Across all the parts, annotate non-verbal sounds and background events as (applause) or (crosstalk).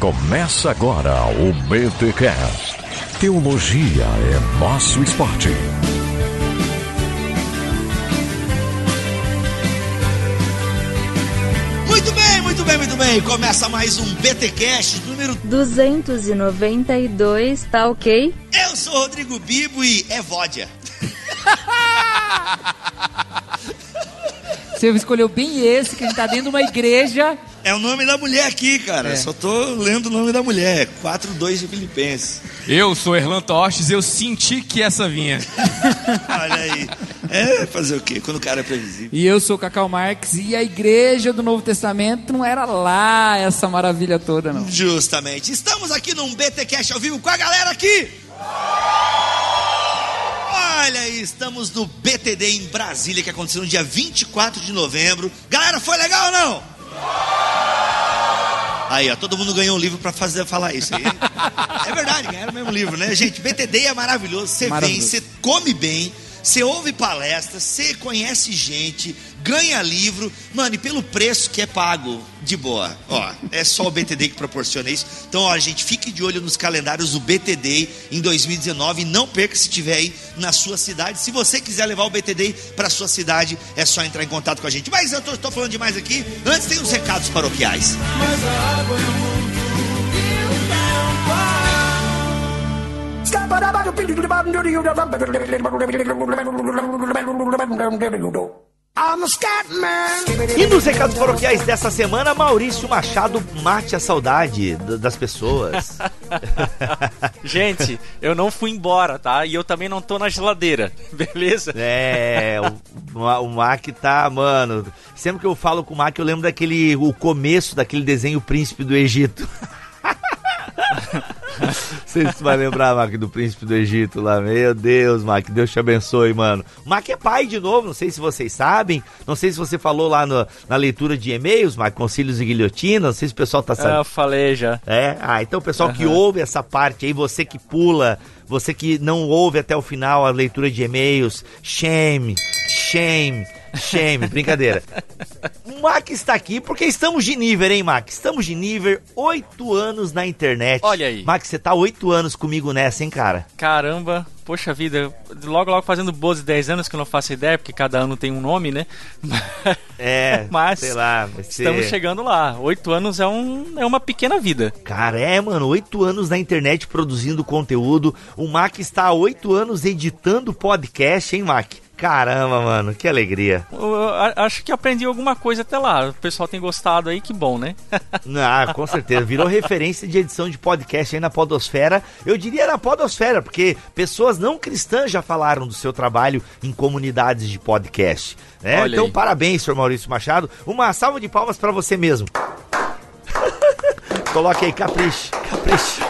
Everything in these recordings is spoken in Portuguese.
Começa agora o BTCast. Teologia é nosso esporte. Muito bem, muito bem, muito bem. Começa mais um BTcast número 292, tá ok? Eu sou Rodrigo Bibo e é Vódia. (laughs) Você escolheu bem esse, que a gente tá dentro de uma igreja. É o nome da mulher aqui, cara. É. Só tô lendo o nome da mulher. 4-2 de Filipenses. Eu sou Erlan Tostes, eu senti que essa vinha. (laughs) Olha aí. É fazer o quê? Quando o cara é previsível. E eu sou Cacau Marques e a igreja do Novo Testamento não era lá essa maravilha toda, não. Justamente. Estamos aqui num BTcast ao vivo com a galera aqui. Olha aí, estamos no BTD em Brasília, que aconteceu no dia 24 de novembro. Galera, foi legal ou não? Aí, ó, todo mundo ganhou um livro pra fazer, falar isso aí. É verdade, ganharam o mesmo livro, né? Gente, BTD é maravilhoso. Você vem, você come bem, você ouve palestras, você conhece gente, ganha livro. Mano, e pelo preço que é pago, de boa. Ó, é só o BTD que proporciona isso. Então, ó, gente, fique de olho nos calendários do BTD em 2019 e não perca se tiver aí na sua cidade. Se você quiser levar o BTD para sua cidade, é só entrar em contato com a gente. Mas eu tô, falando demais aqui. Antes tem os recados paroquiais. E nos recados paroquiais dessa semana, Maurício Machado mate a saudade das pessoas. (laughs) Gente, eu não fui embora, tá? E eu também não tô na geladeira, (laughs) beleza? É, o, o Mac tá, mano. Sempre que eu falo com o Mac, eu lembro daquele. o começo daquele desenho Príncipe do Egito. (laughs) Não sei se tu vai lembrar, Mac, do Príncipe do Egito lá. Meu Deus, Mac, Deus te abençoe, mano. Mac é pai de novo, não sei se vocês sabem. Não sei se você falou lá no- na leitura de e-mails, Mac, concílios e guilhotina. Não sei se o pessoal tá Ah, sabendo. eu falei já. É, ah, então o pessoal que ouve essa parte aí, você que pula, você que não ouve até o final a leitura de e-mails, shame, shame, shame, brincadeira. O Mac está aqui porque estamos de nível, hein, Mac? Estamos de nível, oito anos na internet. Olha aí. Mac, você tá oito anos comigo nessa, hein, cara? Caramba, poxa vida, logo logo fazendo 12, 10 anos que eu não faço ideia, porque cada ano tem um nome, né? É, (laughs) Mas sei lá, ser... Estamos chegando lá. Oito anos é, um, é uma pequena vida. Cara, é, mano, oito anos na internet produzindo conteúdo. O Mac está há oito anos editando podcast, hein, Mac? Caramba, mano, que alegria. Eu, eu acho que aprendi alguma coisa até lá. O pessoal tem gostado aí, que bom, né? (laughs) Ah, com certeza. Virou referência de edição de podcast aí na Podosfera. Eu diria na Podosfera, porque pessoas não cristãs já falaram do seu trabalho em comunidades de podcast. Né? Então, aí. parabéns, senhor Maurício Machado. Uma salva de palmas pra você mesmo. (laughs) Coloque aí, capricho, capricho.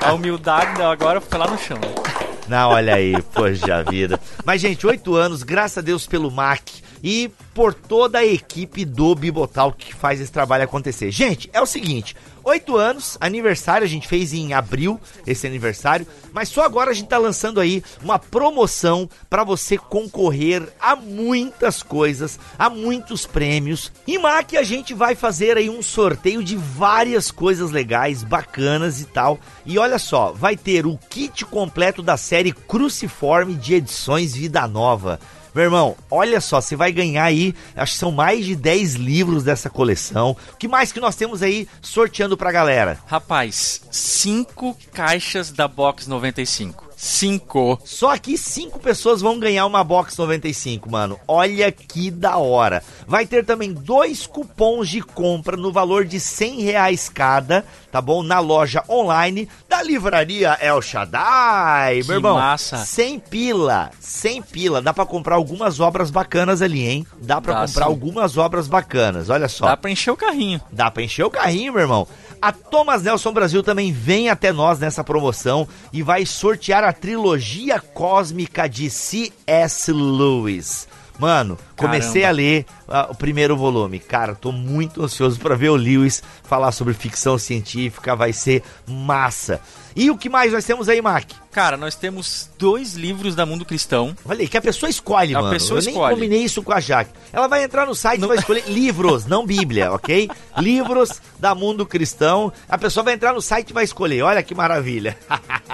A humildade agora foi lá no chão. né? Não, olha aí, poxa vida. Mas, gente, oito anos, graças a Deus pelo Mac e por toda a equipe do Bibotal que faz esse trabalho acontecer. Gente, é o seguinte. Oito anos, aniversário, a gente fez em abril esse aniversário, mas só agora a gente tá lançando aí uma promoção para você concorrer a muitas coisas, a muitos prêmios. E Mac, a gente vai fazer aí um sorteio de várias coisas legais, bacanas e tal. E olha só, vai ter o kit completo da série Cruciforme de edições Vida Nova. Meu irmão, olha só, você vai ganhar aí, acho que são mais de 10 livros dessa coleção. O que mais que nós temos aí sorteando pra galera? Rapaz, cinco caixas da Box 95. Cinco. Só aqui cinco pessoas vão ganhar uma Box 95, mano. Olha que da hora. Vai ter também dois cupons de compra no valor de 100 reais cada, tá bom? Na loja online da livraria El Shaddai, Que meu irmão. massa. 100 pila, 100 pila. Dá pra comprar algumas obras bacanas ali, hein? Dá pra Dá comprar sim. algumas obras bacanas, olha só. Dá pra encher o carrinho. Dá pra encher o carrinho, meu irmão. A Thomas Nelson Brasil também vem até nós nessa promoção e vai sortear a trilogia cósmica de C.S. Lewis. Mano, Comecei Caramba. a ler ah, o primeiro volume. Cara, tô muito ansioso para ver o Lewis falar sobre ficção científica, vai ser massa. E o que mais nós temos aí, Mac? Cara, nós temos dois livros da Mundo Cristão. Olha aí, que a pessoa escolhe, A mano. pessoa Eu nem escolhe. combinei isso com a Jaque. Ela vai entrar no site e vai escolher (laughs) livros, não Bíblia, ok? Livros da Mundo Cristão. A pessoa vai entrar no site e vai escolher. Olha que maravilha.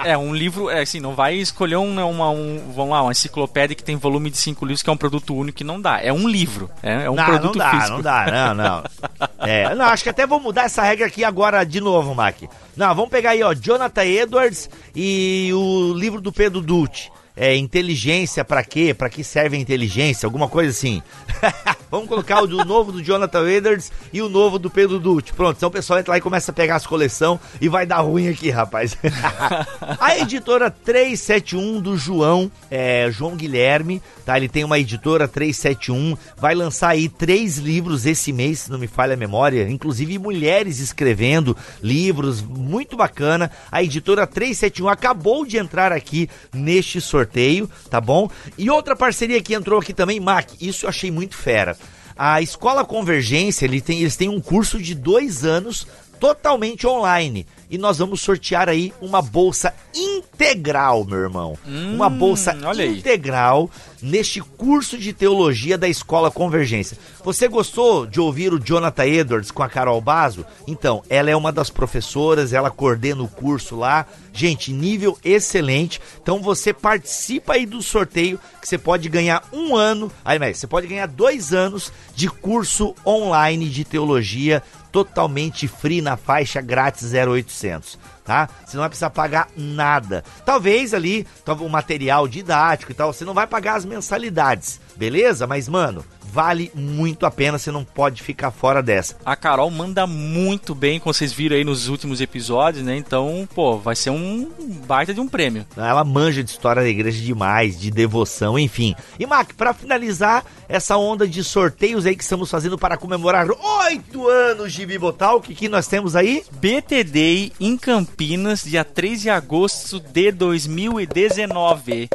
É, um livro, é assim, não vai escolher um, uma, um, vamos lá, uma enciclopédia que tem volume de cinco livros, que é um produto único que não dá. É um livro, é, é um não, produto não dá, físico. não dá, não, não. (laughs) É, não, acho que até vou mudar essa regra aqui agora de novo, Mac. Não, vamos pegar aí, ó, Jonathan Edwards e o livro do Pedro Dutti. É, inteligência pra quê? Pra que serve a inteligência? Alguma coisa assim. (laughs) Vamos colocar o do novo do Jonathan Edwards e o novo do Pedro Dutti. Pronto, então o pessoal entra lá e começa a pegar as coleções e vai dar ruim aqui, rapaz. (laughs) a editora 371 do João, é, João Guilherme, tá? Ele tem uma editora 371, vai lançar aí três livros esse mês, se não me falha a memória, inclusive mulheres escrevendo livros, muito bacana. A editora 371 acabou de entrar aqui neste sorteio, tá bom? E outra parceria que entrou aqui também, Mac, isso eu achei muito fera. A Escola Convergência, ele tem, eles têm um curso de dois anos totalmente online. E nós vamos sortear aí uma bolsa integral, meu irmão. uma bolsa olha aí. Neste curso de teologia da Escola Convergência. Você gostou de ouvir o Jonathan Edwards com a Carol Bazo? Então, ela é uma das professoras, ela coordena o curso lá. Gente, nível excelente. Então você participa aí do sorteio que você pode ganhar um ano. Aí, mas você pode ganhar dois anos de curso online de teologia totalmente free na faixa grátis 0800, tá? Você não vai precisar pagar nada. Talvez ali, o material didático e tal, você não vai pagar as mensalidades, beleza? Mas mano, vale muito a pena, você não pode ficar fora dessa. A Carol manda muito bem, como vocês viram aí nos últimos episódios, né? Então, pô, vai ser um baita de um prêmio. Ela manja de história da igreja demais, de devoção, enfim. E Mac, para finalizar essa onda de sorteios aí que estamos fazendo para comemorar oito anos de Bibotalk, que nós temos aí? BT Day em Campinas, dia 3 de agosto de 2019.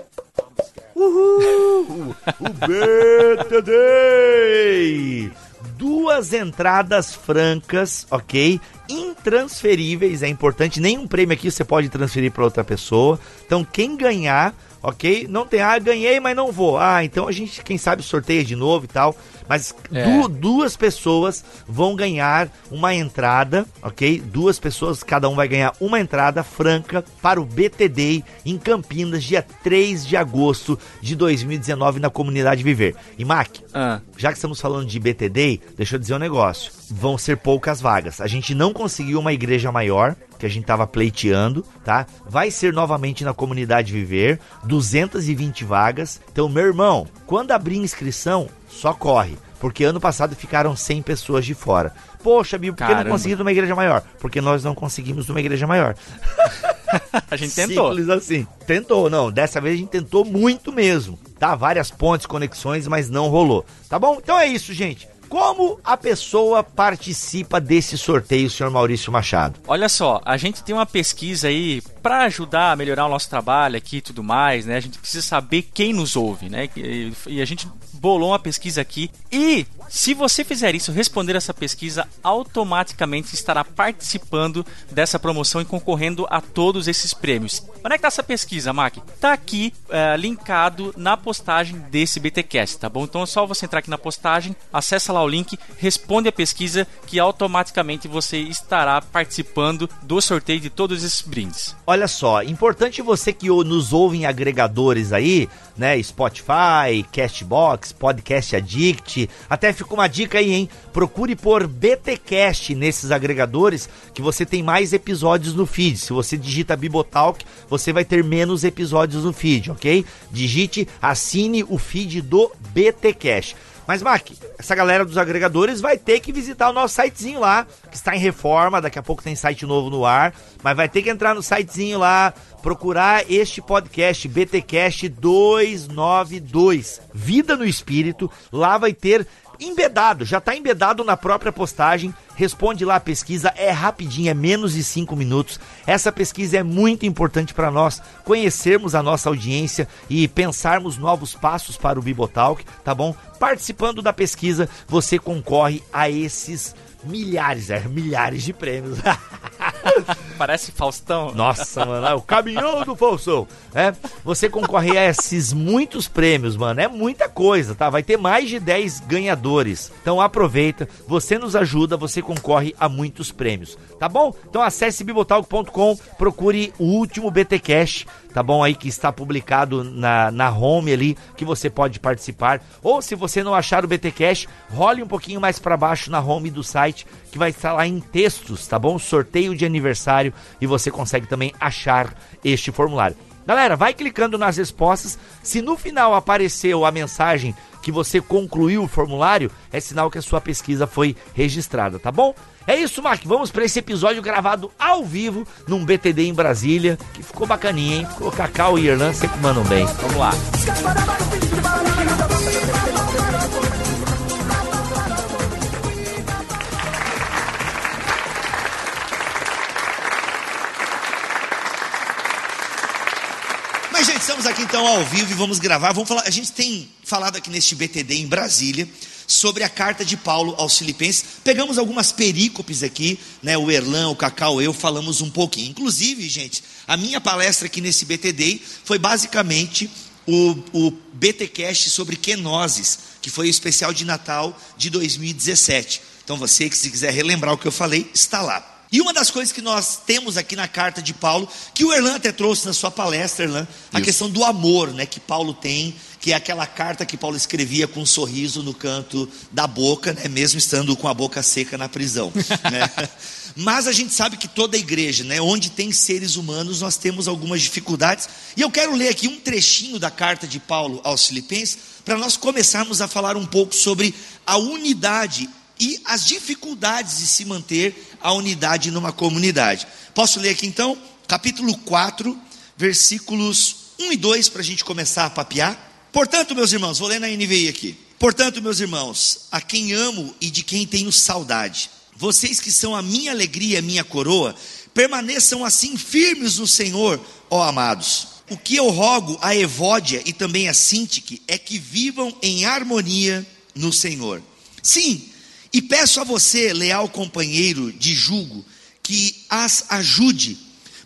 Uhul! (laughs) O BTD! Duas entradas francas, ok? Intransferíveis, é importante. Nenhum prêmio aqui você pode transferir para outra pessoa. Então, quem ganhar, ok? Não tem, ah, ganhei, mas não vou. Ah, então a gente, quem sabe, sorteia de novo e tal. Mas É. du- duas pessoas vão ganhar uma entrada, ok? Duas pessoas, cada um vai ganhar uma entrada franca para o BTD em Campinas, dia 3 de agosto de 2019, na comunidade Viver. E Mac, Ah, já que estamos falando de BTD, deixa eu dizer um negócio. Vão ser poucas vagas. A gente não conseguiu uma igreja maior, que a gente tava pleiteando, tá? Vai ser novamente na comunidade Viver, 220 vagas. Então, meu irmão, quando abrir inscrição, só corre. Porque ano passado ficaram 100 pessoas de fora. Poxa, Bibo, por que não conseguimos uma igreja maior? Porque nós não conseguimos uma igreja maior. (laughs) a gente tentou. Simples assim. Tentou, não. Dessa vez a gente tentou muito mesmo. Tá? Várias pontes, conexões, mas não rolou. Tá bom? Então é isso, gente. Como a pessoa participa desse sorteio, senhor Maurício Machado? Olha só, a gente tem uma pesquisa aí para ajudar a melhorar o nosso trabalho aqui e tudo mais, né? A gente precisa saber quem nos ouve, né? E, a gente bolou uma pesquisa aqui e se você fizer isso, responder essa pesquisa, automaticamente estará participando dessa promoção e concorrendo a todos esses prêmios. Onde é que tá essa pesquisa, Mac? Tá aqui eh, linkado na postagem desse BTcast, tá bom? Então é só você entrar aqui na postagem, acessa lá o link, responde a pesquisa que automaticamente você estará participando do sorteio de todos esses brindes. Olha só, importante você que nos ouve em agregadores aí, né? Spotify, Castbox, Podcast Addict. Até ficou uma dica aí, hein? Procure por BTcast nesses agregadores que você tem mais episódios no feed. Se você digita Bibotalk, você vai ter menos episódios no feed, ok? Digite, assine o feed do BTcast. Mas, Mac, essa galera dos agregadores vai ter que visitar o nosso sitezinho lá, que está em reforma, daqui a pouco tem site novo no ar, mas vai ter que entrar no sitezinho lá, procurar este podcast, BTcast 292, Vida no Espírito, lá vai ter embedado, já tá embedado na própria postagem. Responde lá a pesquisa, é rapidinho, é menos de 5 minutos. Essa pesquisa é muito importante para nós conhecermos a nossa audiência e pensarmos novos passos para o Bibotalk, tá bom? Participando da pesquisa, você concorre a esses milhares, é, milhares de prêmios. (laughs) Parece Faustão. Nossa, mano, é o caminhão do Faustão. É, você concorre a esses muitos prêmios, mano. É muita coisa, tá? Vai ter mais de 10 ganhadores. Então aproveita, você nos ajuda, você concorre a muitos prêmios, tá bom? Então acesse bibotalk.com, procure o último BT Cash, tá bom? Aí que está publicado na, na home ali, que você pode participar. Ou se você não achar o BT Cash, role um pouquinho mais para baixo na home do site, que vai estar lá em textos, tá bom? Sorteio de aniversário e você consegue também achar este formulário. Galera, vai clicando nas respostas. Se no final apareceu a mensagem que você concluiu o formulário, é sinal que a sua pesquisa foi registrada, tá bom? É isso, Mark. Vamos para esse episódio gravado ao vivo num BTD em Brasília, que ficou bacaninha, hein? Ficou Cacau e Irlan sempre mandam bem. Vamos lá. Estamos aqui então ao vivo e vamos gravar. Vamos falar. A gente tem falado aqui neste BTD em Brasília sobre a carta de Paulo aos Filipenses. Pegamos algumas perícopes aqui, né? O Erlan, o Cacau, eu falamos um pouquinho. Inclusive, gente, a minha palestra aqui nesse BTD foi basicamente o, o BTcast sobre Kenoses, que foi o especial de Natal de 2017. Então, você que se quiser relembrar o que eu falei, está lá. E uma das coisas que nós temos aqui na carta de Paulo, que o Erlan até trouxe na sua palestra, Erlan, a Isso. questão do amor, né, que Paulo tem, que é aquela carta que Paulo escrevia com um sorriso no canto da boca, né, mesmo estando com a boca seca na prisão, (laughs) né? Mas a gente sabe que toda igreja, né, onde tem seres humanos, nós temos algumas dificuldades. E eu quero ler aqui um trechinho da carta de Paulo aos Filipenses, para nós começarmos a falar um pouco sobre a unidade e as dificuldades de se manter a unidade numa comunidade. Posso ler aqui então? Capítulo 4, versículos 1 e 2, para a gente começar a papear. Portanto, meus irmãos, vou ler na NVI aqui. Portanto, meus irmãos, a quem amo e de quem tenho saudade, vocês que são a minha alegria, a minha coroa, permaneçam assim firmes no Senhor, ó amados. O que eu rogo a Evódia e também a Sintique é que vivam em harmonia no Senhor. Sim, e peço a você, leal companheiro de julgo, que as ajude,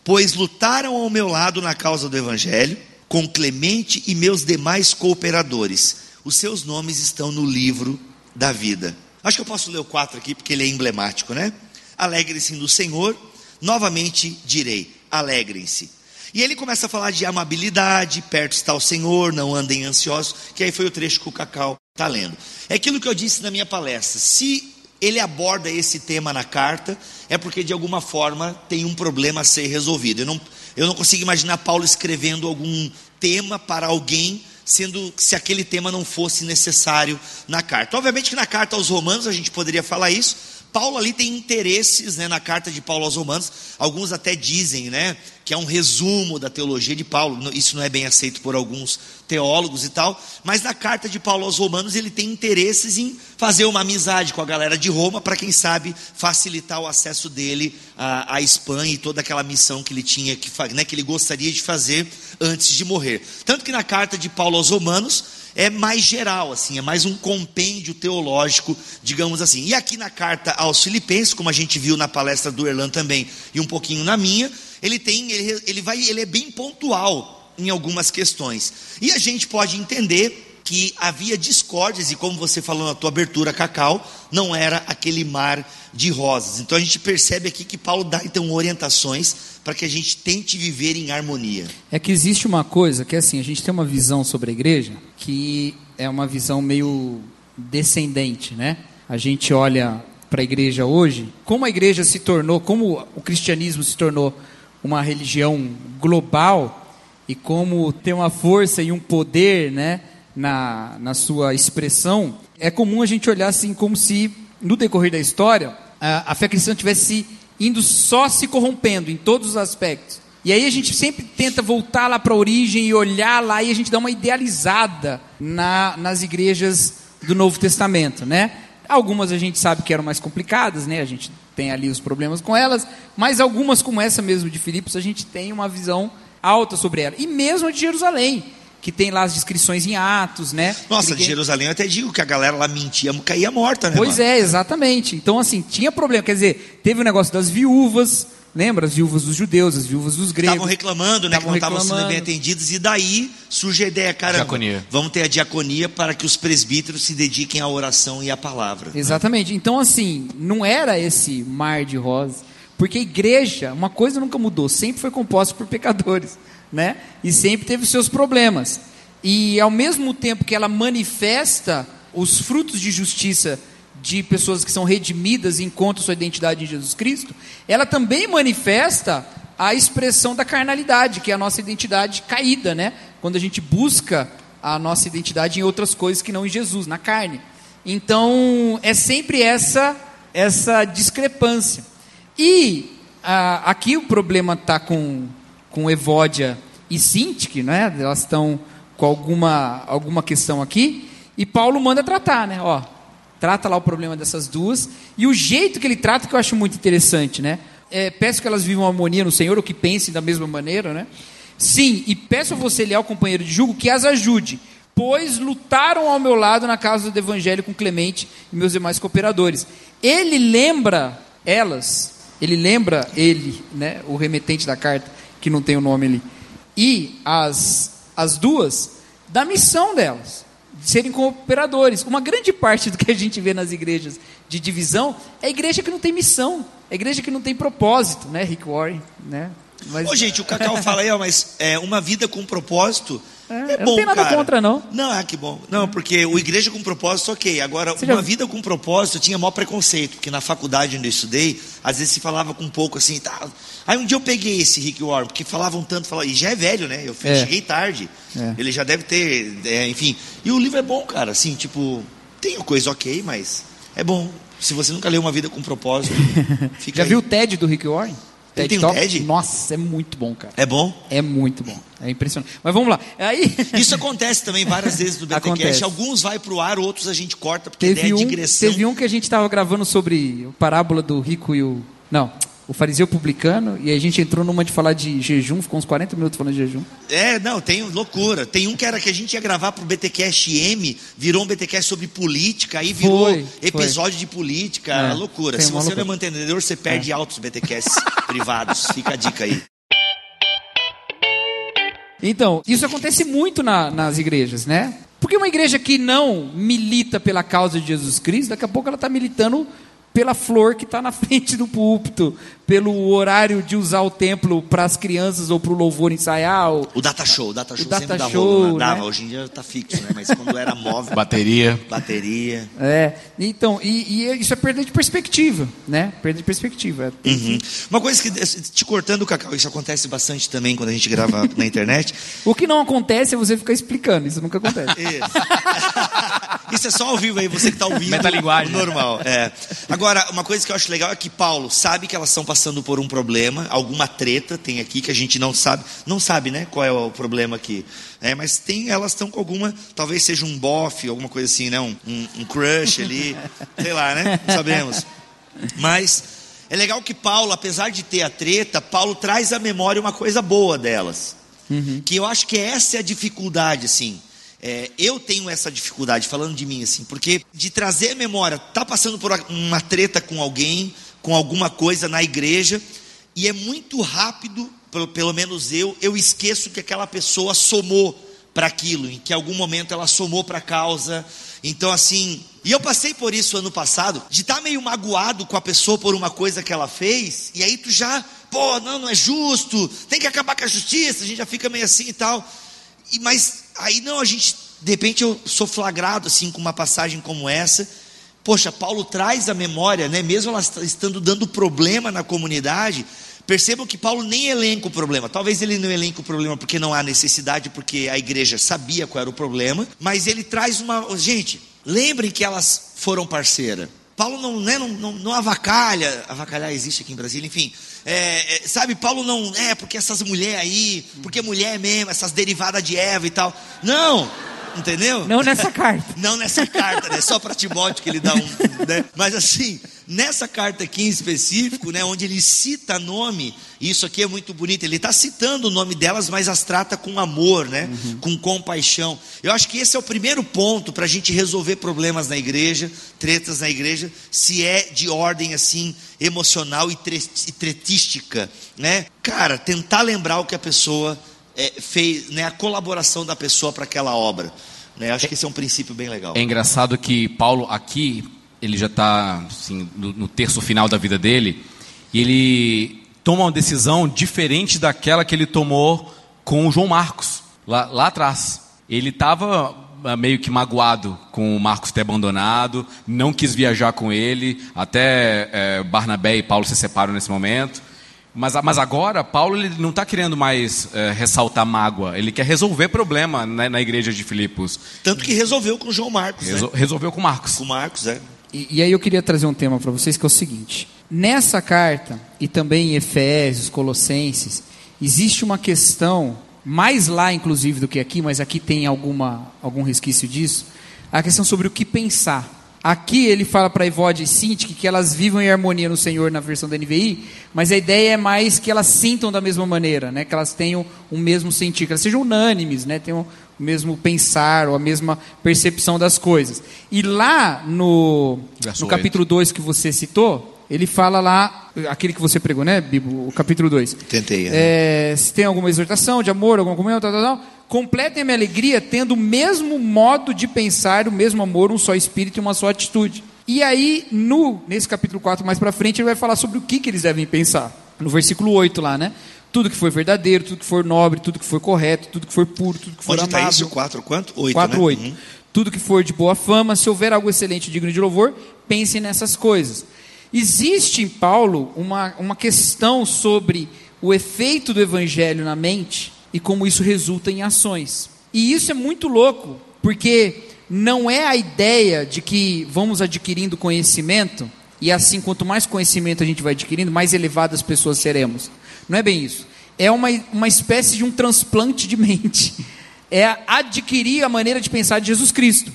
pois lutaram ao meu lado na causa do Evangelho, com Clemente e meus demais cooperadores. Os seus nomes estão no livro da vida. Acho que eu posso ler o 4 aqui, porque ele é emblemático, né? Alegrem-se no Senhor, novamente direi: alegrem-se. E ele começa a falar de amabilidade, perto está o Senhor, não andem ansiosos, que aí foi o trecho que o Cacau está lendo. É aquilo que eu disse na minha palestra. Se ele aborda esse tema na carta, é porque de alguma forma tem um problema a ser resolvido. Eu não, eu não consigo imaginar Paulo escrevendo algum tema para alguém, sendo se aquele tema não fosse necessário na carta. Obviamente que na carta aos Romanos a gente poderia falar isso. Paulo ali tem interesses né, na carta de Paulo aos Romanos. Alguns até dizem né, que é um resumo da teologia de Paulo. Isso não é bem aceito por alguns teólogos e tal. Mas na carta de Paulo aos Romanos ele tem interesses em fazer uma amizade com a galera de Roma para quem sabe facilitar o acesso dele à, à Espanha e toda aquela missão que ele tinha que, né, que ele gostaria de fazer antes de morrer. Tanto que na carta de Paulo aos Romanos é mais geral, assim, é mais um compêndio teológico, digamos assim. E aqui na carta aos Filipenses, como a gente viu na palestra do Erlan também e um pouquinho na minha, ele tem, ele, ele vai, ele é bem pontual em algumas questões. E a gente pode entender que havia discórdias e como você falou na tua abertura, Cacau, não era aquele mar de rosas. Então a gente percebe aqui que Paulo dá então orientações para que a gente tente viver em harmonia. É que existe uma coisa que assim, a gente tem uma visão sobre a igreja que é uma visão meio descendente, né? A gente olha para a igreja hoje, como a igreja se tornou, como o cristianismo se tornou uma religião global e como tem uma força e um poder, né, na, na sua expressão, é comum a gente olhar assim como se no decorrer da história a, a fé cristã tivesse indo só se corrompendo em todos os aspectos. E aí a gente sempre tenta voltar lá para a origem e olhar lá e a gente dá uma idealizada na, nas igrejas do Novo Testamento, né? Algumas a gente sabe que eram mais complicadas, né? A gente tem ali os problemas com elas, mas algumas como essa mesmo de Filipos, a gente tem uma visão alta sobre ela. E mesmo a de Jerusalém, que tem lá as descrições em Atos, né? Nossa, de Jerusalém eu até digo que a galera lá mentia, caía morta, né? Pois mano? é, exatamente. Então, assim, tinha problema. Quer dizer, teve o negócio das viúvas, lembra? As viúvas dos judeus, as viúvas dos gregos. Estavam reclamando, né? Que Estavam não estavam sendo reclamando. bem atendidos. E daí surge a ideia, cara, Diaconia. vamos ter a diaconia para que os presbíteros se dediquem à oração e à palavra. Exatamente. Então, assim, não era esse mar de rosa. Porque a igreja, uma coisa nunca mudou, sempre foi composta por pecadores, né? E sempre teve seus problemas. E ao mesmo tempo que ela manifesta os frutos de justiça de pessoas que são redimidas e encontram sua identidade em Jesus Cristo, ela também manifesta a expressão da carnalidade, que é a nossa identidade caída, né? Quando a gente busca a nossa identidade em outras coisas que não em Jesus, na carne. Então, é sempre essa essa discrepância. E ah, aqui o problema está com, com Evódia e Sintique, né? Elas estão com alguma, alguma questão aqui. E Paulo manda tratar, né? Ó, trata lá o problema dessas duas. E o jeito que ele trata que eu acho muito interessante, né? É, peço que elas vivam harmonia no Senhor, ou que pensem da mesma maneira, né? Sim, e peço a você, leal companheiro de julgo, que as ajude, pois lutaram ao meu lado na causa do Evangelho com Clemente e meus demais cooperadores. Ele lembra elas, ele lembra ele, né, o remetente da carta, que não tem o nome ali, e as, as duas, da missão delas, de serem cooperadores. Uma grande parte do que a gente vê nas igrejas de divisão é igreja que não tem missão, é igreja que não tem propósito, né, Rick Warren, né? Mas- Ô, gente, o Cacau (laughs) fala aí, ó, mas é, uma vida com propósito É, é, eu não bom, tenho nada cara. contra, não. Não, é que bom. Não, porque o igreja com propósito, ok. Agora, Você uma já- vida com propósito, eu tinha maior preconceito, porque na faculdade onde eu estudei, às vezes se falava com um pouco assim, tá. Aí um dia eu peguei esse Rick Warren, porque falavam tanto, falavam, e já é velho, né? Eu É. cheguei tarde. É. Ele já deve ter, é, enfim. E o livro é bom, cara, assim, tipo, tem coisa ok, mas é bom. Se você nunca leu Uma Vida com Propósito, (laughs) fica Já aí. viu o TED do Rick Warren? Ele tem um? TED? Nossa, é muito bom, cara. É bom? É muito bom. É impressionante. Mas vamos lá. Aí (laughs) Isso acontece também várias vezes no BTcast. Alguns vai pro ar, outros a gente corta, porque teve ideia é um, digressão. teve um que a gente estava gravando sobre a parábola do rico e o não, o fariseu publicano e a gente entrou numa de falar de jejum, ficou uns 40 minutos falando de jejum. É, não, tem loucura. Tem um que era que a gente ia gravar pro BTcast M, virou um BTcast sobre política, aí virou Foi, episódio de política, É, loucura. Se você não é loucura. É. mantenedor, você perde altos BTcasts (laughs) privados. Fica a dica aí. Então, isso acontece muito na- nas igrejas, né? Porque uma igreja que não milita pela causa de Jesus Cristo, daqui a pouco ela está militando pela flor que está na (laughs) frente do púlpito, pelo horário de usar o templo para as crianças ou para o louvor ensaiar. ou- O Data Show, o Data Show data sempre show, rolo, né? Dava, né? hoje em dia tá fixo, né? Mas quando era móvel, (laughs) Bateria. bateria. É, então, e, e isso é perda de perspectiva, né? Perda de perspectiva. Que- Uhum. Uma coisa que, te cortando, Cacau, isso acontece bastante também quando a gente grava na internet. (laughs) O que não acontece é você ficar explicando, isso nunca acontece. Isso. Isso é só ao vivo aí, você que está ouvindo. Metalinguagem. o Normal. É. Agora, uma coisa que eu acho legal é que Paulo sabe que elas estão passando por um problema, alguma treta tem aqui que a gente não sabe. Não sabe, né? Qual é o problema aqui. É, mas tem, elas estão com alguma, talvez seja um bofe, alguma coisa assim, né? Um, um, um crush ali. (laughs) sei lá, né? Não sabemos. Mas é legal que Paulo, apesar de ter a treta, Paulo traz à memória uma coisa boa delas. Que eu acho que essa é a dificuldade, assim. É, eu tenho essa dificuldade, falando de mim, assim, porque de trazer a memória, tá passando por uma treta com alguém, com alguma coisa na igreja, e é muito rápido, pelo, pelo menos eu, eu esqueço que aquela pessoa somou para aquilo, em que algum momento ela somou para a causa. Então, assim, e eu passei por isso ano passado, de estar meio magoado com a pessoa por uma coisa que ela fez, e aí tu já, pô, não, não é justo, tem que acabar com a justiça, a gente já fica meio assim e tal. E, mas aí não, a gente, de repente eu sou flagrado assim com uma passagem como essa. Poxa, Paulo traz a memória, né? Mesmo ela est- estando dando problema na comunidade, percebam que Paulo nem elenca o problema. Talvez ele não elenque o problema porque não há necessidade, porque a igreja sabia qual era o problema, mas ele traz uma. Gente, lembrem que elas foram parceira. Paulo não, né, não, não, não avacalha, avacalhar existe aqui em Brasília, enfim. É, é, sabe, Paulo não, é, porque essas mulheres aí, porque mulher mesmo, essas derivadas de Eva e tal. Não, Entendeu? Não nessa carta. (laughs) Não nessa carta, né? Só para Timóteo que ele dá um. Né? Mas assim, nessa carta aqui em específico, né? Onde ele cita nome, isso aqui é muito bonito. Ele está citando o nome delas, mas as trata com amor, né? Uhum. Com compaixão. Eu acho que esse é o primeiro ponto para a gente resolver problemas na igreja, tretas na igreja, se é de ordem assim emocional e, tre e tretística, né? Cara, tentar lembrar o que a pessoa é, fez, né? A colaboração da pessoa para aquela obra. Né? Acho que esse é um princípio bem legal. É engraçado que Paulo aqui, ele já está assim, no, no terço final da vida dele, e ele toma uma decisão diferente daquela que ele tomou com o João Marcos, lá, lá atrás. Ele estava meio que magoado com o Marcos ter abandonado, não quis viajar com ele, até é, Barnabé e Paulo se separam nesse momento. Mas, mas agora, Paulo ele não está querendo mais é, ressaltar mágoa, ele quer resolver problema né, na igreja de Filipos. Tanto que resolveu com João Marcos. Resol, né? Resolveu com Marcos. Com Marcos, é. E, e aí eu queria trazer um tema para vocês que é o seguinte: nessa carta, e também em Efésios, Colossenses, existe uma questão, mais lá inclusive do que aqui, mas aqui tem alguma, algum resquício disso, a questão sobre o que pensar. Aqui ele fala para Ivode e Sintik que elas vivam em harmonia no Senhor na versão da NVI, mas a ideia é mais que elas sintam da mesma maneira, né? que elas tenham o mesmo sentir, que elas sejam unânimes, né? tenham o mesmo pensar ou a mesma percepção das coisas. E lá no, Verso no capítulo 2 que você citou, ele fala lá, aquele que você pregou, né, Bibo? O capítulo 2. Tentei, é. Se tem alguma exortação de amor, alguma comunhão, tal, tal, tal, completem a minha alegria tendo o mesmo modo de pensar, o mesmo amor, um só espírito e uma só atitude. E aí, no, nesse capítulo 4 mais para frente, ele vai falar sobre o que, que eles devem pensar. No versículo 8 lá, né? Tudo que for verdadeiro, tudo que for nobre, tudo que for correto, tudo que for puro, tudo que for Onde amável. está isso? 4 quanto? 8, 4, né? 8. Uhum. Tudo que for de boa fama, se houver algo excelente e digno de louvor, pense nessas coisas. Existe em Paulo uma, uma questão sobre o efeito do evangelho na mente e como isso resulta em ações. E isso é muito louco, porque não é a ideia de que vamos adquirindo conhecimento e assim, quanto mais conhecimento a gente vai adquirindo, mais elevadas pessoas seremos. Não é bem isso. É uma, uma espécie de um transplante de mente. É adquirir a maneira de pensar de Jesus Cristo.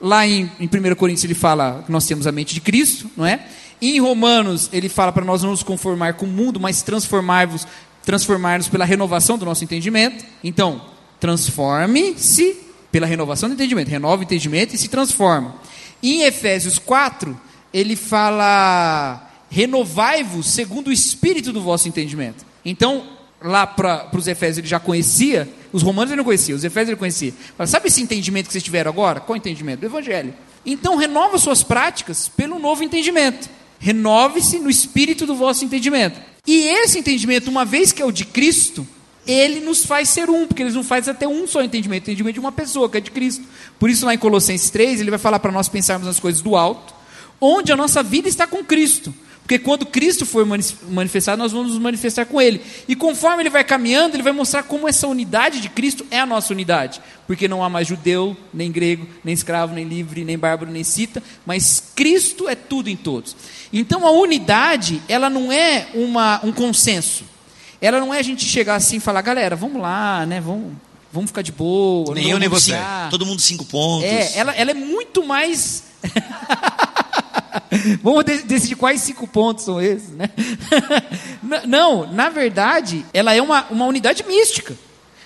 Lá em, em 1 Coríntios ele fala que nós temos a mente de Cristo, não é? Em Romanos ele fala para nós não nos conformar com o mundo, mas transformar-vos transformar-nos pela renovação do nosso entendimento. Então, transforme-se pela renovação do entendimento. Renova o entendimento e se transforma. Em Efésios 4, ele fala: renovai-vos segundo o espírito do vosso entendimento. Então, lá para os Efésios ele já conhecia, os romanos ele não conhecia, os Efésios ele conhecia. Fala, Sabe esse entendimento que vocês tiveram agora? Qual entendimento? Do Evangelho. Então, renova suas práticas pelo novo entendimento. Renove-se no espírito do vosso entendimento. E esse entendimento, uma vez que é o de Cristo, ele nos faz ser um, porque ele nos faz até um só entendimento, entendimento de uma pessoa, que é de Cristo. Por isso, lá em Colossenses 3, ele vai falar para nós pensarmos nas coisas do alto, onde a nossa vida está com Cristo. Porque quando Cristo for manifestado, nós vamos nos manifestar com Ele. E conforme Ele vai caminhando, Ele vai mostrar como essa unidade de Cristo é a nossa unidade. Porque não há mais judeu, nem grego, nem escravo, nem livre, nem bárbaro, nem cita, mas Cristo é tudo em todos. Então a unidade, ela não é uma, um consenso. Ela não é a gente chegar assim e falar, galera, vamos lá, né? Vamos, vamos ficar de boa. Nem eu nem você. Todo mundo cinco pontos. É, ela, ela é muito mais. (laughs) (laughs) Vamos de- decidir quais cinco pontos são esses, né? (laughs) Não, na verdade, ela é uma, uma unidade mística.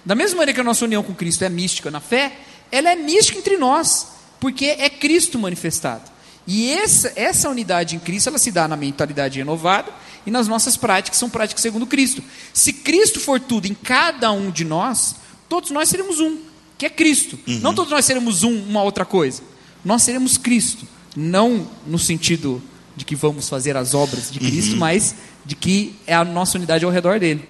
Da mesma maneira que a nossa união com Cristo é mística na fé, ela é mística entre nós, porque é Cristo manifestado. E essa, essa unidade em Cristo, ela se dá na mentalidade renovada e nas nossas práticas, são práticas segundo Cristo. Se Cristo for tudo em cada um de nós, todos nós seremos um, que é Cristo. Não todos nós seremos um, uma outra coisa. Nós seremos Cristo. Não no sentido de que vamos fazer as obras de Cristo, mas de que é a nossa unidade ao redor dele.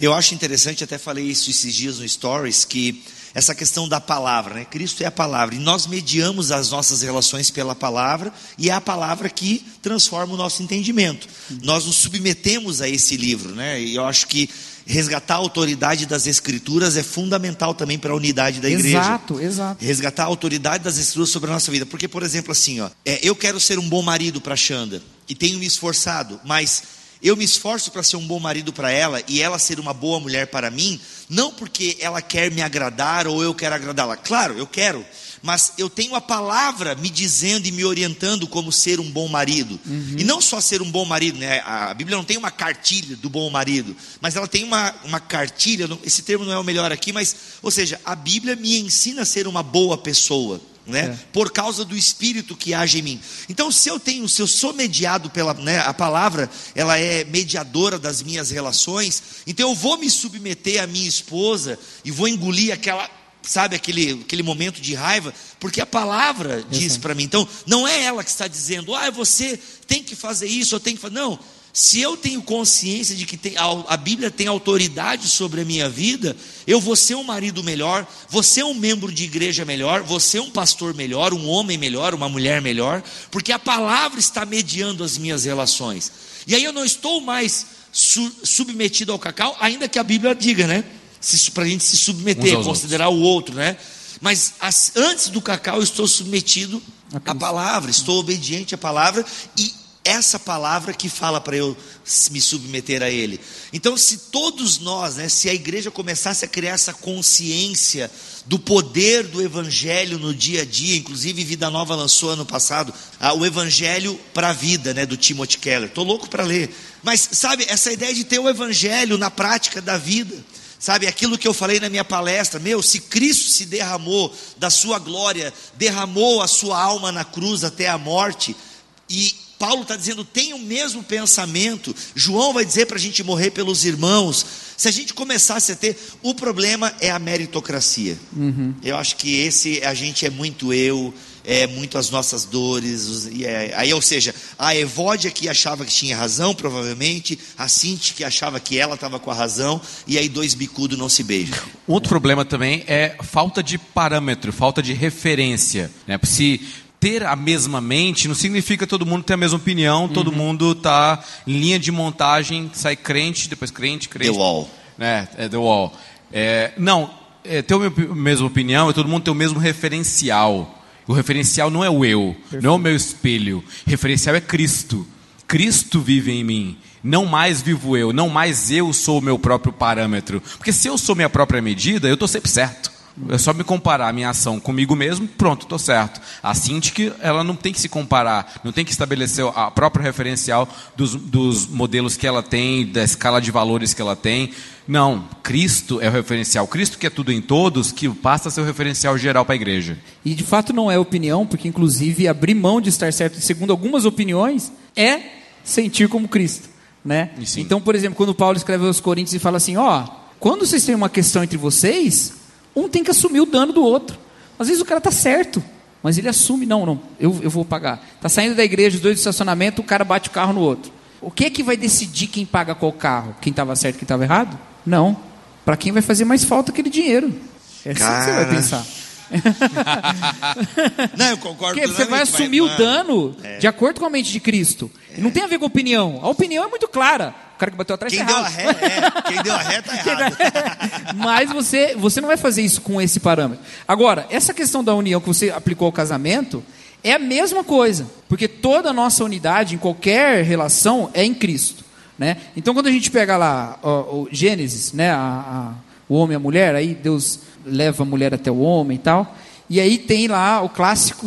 Eu acho interessante, até falei isso esses dias no Stories, que essa questão da palavra, né? Cristo é a palavra, e nós mediamos as nossas relações pela palavra, e é a palavra que transforma o nosso entendimento. Nós nos submetemos a esse livro, né? E eu acho que resgatar a autoridade das Escrituras é fundamental também para a unidade da igreja. Exato, exato. Resgatar a autoridade das escrituras sobre a nossa vida. Porque, por exemplo, assim, ó, é, eu quero ser um bom marido para Xanda e tenho me esforçado, mas eu me esforço para ser um bom marido para ela e ela ser uma boa mulher para mim, não porque ela quer me agradar ou eu quero agradá-la. Claro, eu quero, mas eu tenho a palavra me dizendo e me orientando como ser um bom marido. Uhum. E não só ser um bom marido, né? A Bíblia não tem uma cartilha do bom marido, mas ela tem uma, uma cartilha, esse termo não é o melhor aqui, mas, ou seja, a Bíblia me ensina a ser uma boa pessoa né? É. Por causa do Espírito que age em mim. Então, se eu tenho, se eu sou mediado pela, né, a palavra, ela é mediadora das minhas relações. Então, eu vou me submeter à minha esposa e vou engolir aquela, sabe, aquele, aquele momento de raiva, porque a palavra diz para mim. Então, não é ela que está dizendo, ah, você tem que fazer isso, eu tenho que fazer. Não. Se eu tenho consciência de que tem, a, a, Bíblia tem autoridade sobre a minha vida, eu vou ser um marido melhor, vou ser um membro de igreja melhor, vou ser um pastor melhor, um homem melhor, uma mulher melhor, porque a palavra está mediando as minhas relações. E aí eu não estou mais su, submetido ao cacau, ainda que a Bíblia diga, né? Para a gente se submeter, considerar outros. o outro, né? Mas as, antes do cacau eu estou submetido à palavra, estou obediente à palavra e essa palavra que fala para eu me submeter a Ele. Então, se todos nós, né, se a igreja começasse a criar essa consciência do poder do Evangelho no dia a dia, inclusive Vida Nova lançou ano passado ah, o Evangelho para a Vida, né, do Timothy Keller. Estou louco para ler. Mas, sabe, essa ideia de ter o Evangelho na prática da vida. Sabe, aquilo que eu falei na minha palestra, meu, se Cristo se derramou da sua glória, derramou a sua alma na cruz até a morte, e Paulo está dizendo, tem o mesmo pensamento. João vai dizer para a gente morrer pelos irmãos. Se a gente começasse a ter, o problema é a meritocracia. Uhum. Eu acho que esse, a gente é muito eu, é muito as nossas dores. E é, aí, ou seja, a Evódia que achava que tinha razão, provavelmente, a Cinti que achava que ela estava com a razão, e aí dois bicudos não se beijam. Outro problema também é falta de parâmetro, falta de referência. Né? Se ter a mesma mente não significa todo mundo ter a mesma opinião, todo uhum. mundo tá em linha de montagem, sai crente, depois crente, crente. The wall. É, é the wall. É, não, é, ter a mesma opinião é todo mundo ter o mesmo referencial. O referencial não é o eu, Perfeito. não é o meu espelho. O referencial é Cristo. Cristo vive em mim. Não mais vivo eu, não mais eu sou o meu próprio parâmetro. Porque se eu sou minha própria medida, eu estou sempre certo. É só me comparar a minha ação comigo mesmo, pronto, estou certo. A Cintiq, ela não tem que se comparar, não tem que estabelecer a própria referencial dos, dos modelos que ela tem, da escala de valores que ela tem. Não, Cristo é o referencial. Cristo que é tudo em todos, que passa a ser o referencial geral para a igreja. E de fato não é opinião, porque inclusive abrir mão de estar certo, segundo algumas opiniões, é sentir como Cristo. Né? Então, por exemplo, quando Paulo escreve aos Coríntios e fala assim: ó, quando vocês têm uma questão entre vocês, um tem que assumir o dano do outro. Às vezes o cara está certo, mas ele assume, não, não, eu, eu vou pagar. Está saindo da igreja, os dois de estacionamento, o cara bate o carro no outro. O que é que vai decidir quem paga qual carro? Quem estava certo e quem estava errado? Não. Para quem vai fazer mais falta aquele dinheiro. É assim cara... que você vai pensar. (laughs) não, eu concordo. Porque você vai assumir vai, o dano é. de acordo com a mente de Cristo. É. Não tem a ver com opinião. A opinião é muito clara cara que bateu atrás quem tá deu a ré, é, quem deu a ré tá (laughs) errado. Mas você, você não vai fazer isso com esse parâmetro. Agora, essa questão da união que você aplicou ao casamento é a mesma coisa, porque toda a nossa unidade em qualquer relação é em Cristo, né? Então, quando a gente pega lá o, o Gênesis, né, a, a, o homem e a mulher, aí Deus leva a mulher até o homem e tal, e aí tem lá clássico,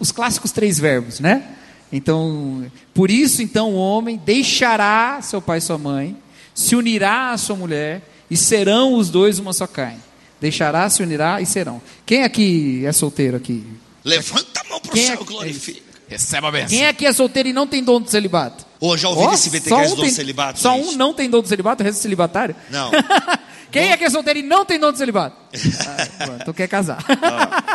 os clássicos três verbos, né? Então, por isso então o homem deixará seu pai e sua mãe, se unirá à sua mulher e serão os dois uma só carne. Deixará, se unirá e serão. Quem aqui é solteiro aqui? Levanta a mão para o céu, é, glorifica. Receba a benção. Quem aqui é solteiro e não tem dom de celibato? Ô, já ouviu oh, esse BTCast um do tem, celibato? Só gente? um não tem dom de celibato, o resto é celibatário? Não. (laughs) Quem é que é solteiro e não tem dom de celibato? (laughs) ah, tu quer casar.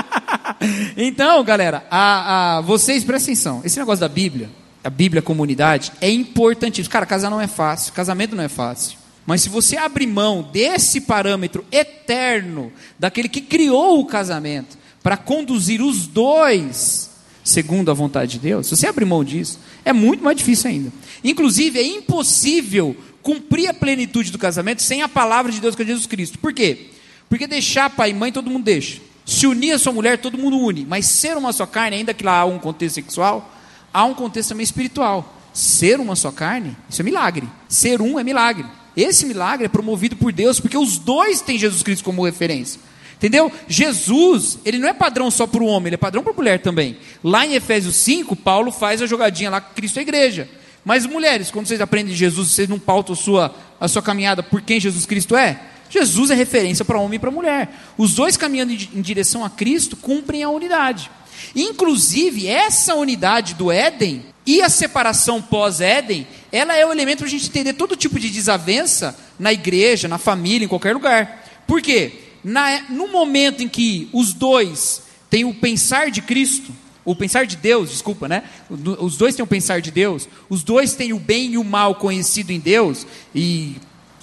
(laughs) então, galera, a, a, vocês prestem atenção. Esse negócio da Bíblia, a Bíblia comunidade, é importantíssimo. Cara, casar não é fácil, casamento não é fácil. Mas se você abrir mão desse parâmetro eterno, daquele que criou o casamento, para conduzir os dois segundo a vontade de Deus, se você abrir mão disso, é muito mais difícil ainda. Inclusive, é impossível cumprir a plenitude do casamento sem a palavra de Deus que é Jesus Cristo. Por quê? Porque deixar pai e mãe todo mundo deixa. Se unir a sua mulher, todo mundo une. Mas ser uma só carne, ainda que lá há um contexto sexual, há um contexto também espiritual. ser uma só carne, isso é milagre. Ser um é milagre. Esse milagre é promovido por Deus porque os dois têm Jesus Cristo como referência. Entendeu? Jesus, ele não é padrão só para o homem, ele é padrão para a mulher também. Lá em Efésios 5, Paulo faz a jogadinha lá Cristo a igreja. Mas mulheres, quando vocês aprendem de Jesus, vocês não pautam a sua, a sua caminhada por quem Jesus Cristo é? Jesus é referência para homem e para mulher. Os dois caminhando em direção a Cristo cumprem a unidade. Inclusive, essa unidade do Éden e a separação pós-Éden, ela é o elemento para a gente entender todo tipo de desavença na igreja, na família, em qualquer lugar. Por quê? Na, no momento em que os dois têm o pensar de Cristo, o pensar de Deus, desculpa, né? Os dois têm o pensar de Deus, os dois têm o bem e o mal conhecido em Deus, e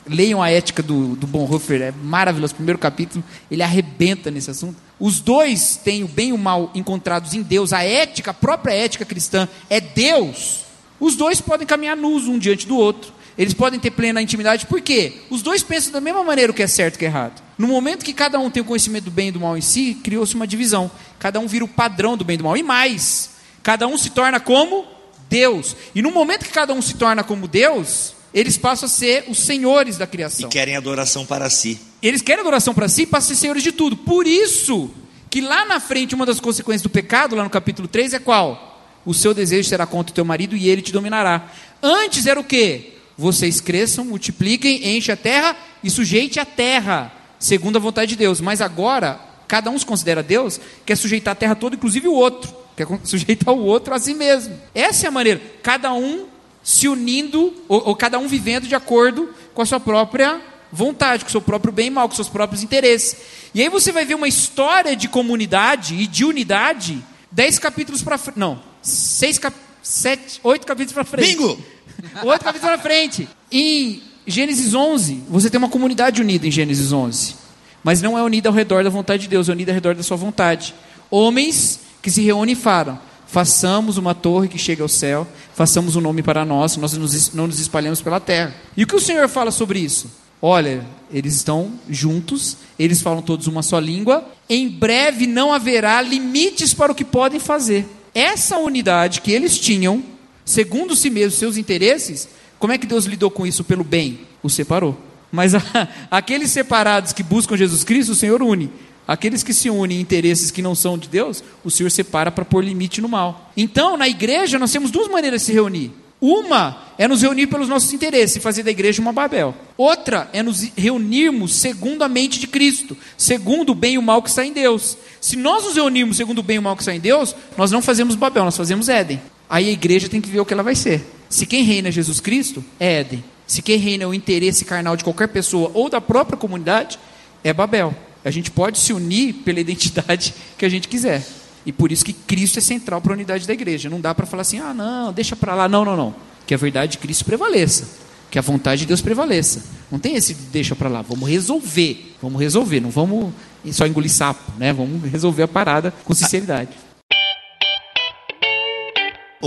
leiam a ética do, do Bonhoeffer, é maravilhoso. Primeiro capítulo, ele arrebenta nesse assunto. Os dois têm o bem e o mal encontrados em Deus, a ética, a própria ética cristã é Deus. Os dois podem caminhar nus um diante do outro. Eles podem ter plena intimidade, por quê? Os dois pensam da mesma maneira o que é certo e o que é errado. No momento que cada um tem o conhecimento do bem e do mal em si, criou-se uma divisão. Cada um vira o padrão do bem e do mal. E mais, cada um se torna como Deus. E no momento que cada um se torna como Deus, eles passam a ser os senhores da criação. E querem adoração para si. Eles querem adoração para si e passam a ser senhores de tudo. Por isso que lá na frente, uma das consequências do pecado, lá no capítulo 3, é qual? O seu desejo será contra o teu marido e ele te dominará. Antes era o quê? Vocês cresçam, multipliquem, enchem a terra e sujeite a terra, segundo a vontade de Deus. Mas agora, cada um se considera Deus, quer sujeitar a terra toda, inclusive o outro. Quer (laughs) sujeitar o outro a si mesmo. Essa é a maneira. Cada um se unindo, ou, ou cada um vivendo de acordo com a sua própria vontade, com o seu próprio bem e mal, com seus próprios interesses. E aí você vai ver uma história de comunidade e de unidade, dez capítulos para frente. Não, seis cap... sete, oito capítulos para frente. Bingo! Outro capítulo na frente. Em Gênesis 11, você tem uma comunidade unida em Gênesis 11. Mas não é unida ao redor da vontade de Deus, é unida ao redor da sua vontade. Homens que se reúnem e falam: façamos uma torre que chegue ao céu, façamos um nome para nós, nós não nos espalhamos pela terra. E o que o Senhor fala sobre isso? Olha, eles estão juntos, eles falam todos uma só língua, em breve não haverá limites para o que podem fazer. Essa unidade que eles tinham segundo si mesmo, seus interesses, como é que Deus lidou com isso pelo bem? O separou. Mas a, (laughs) aqueles separados que buscam Jesus Cristo, o Senhor une. Aqueles que se unem em interesses que não são de Deus, o Senhor separa para pôr limite no mal. Então, na igreja, nós temos duas maneiras de se reunir. Uma é nos reunir pelos nossos interesses e fazer da igreja uma Babel. Outra é nos reunirmos segundo a mente de Cristo, segundo o bem e o mal que está em Deus. Se nós nos reunirmos segundo o bem e o mal que está em Deus, nós não fazemos Babel, nós fazemos Éden. Aí a igreja tem que ver o que ela vai ser. Se quem reina é Jesus Cristo, é Éden. Se quem reina é o interesse carnal de qualquer pessoa ou da própria comunidade, é Babel. A gente pode se unir pela identidade (laughs) que a gente quiser. E por isso que Cristo é central para a unidade da igreja. Não dá para falar assim, ah, não, deixa para lá. Não, não, não. Que a verdade de Cristo prevaleça. Que a vontade de Deus prevaleça. Não tem esse deixa para lá. Vamos resolver. Vamos resolver. Não vamos só engolir sapo. Né? Vamos resolver a parada com sinceridade.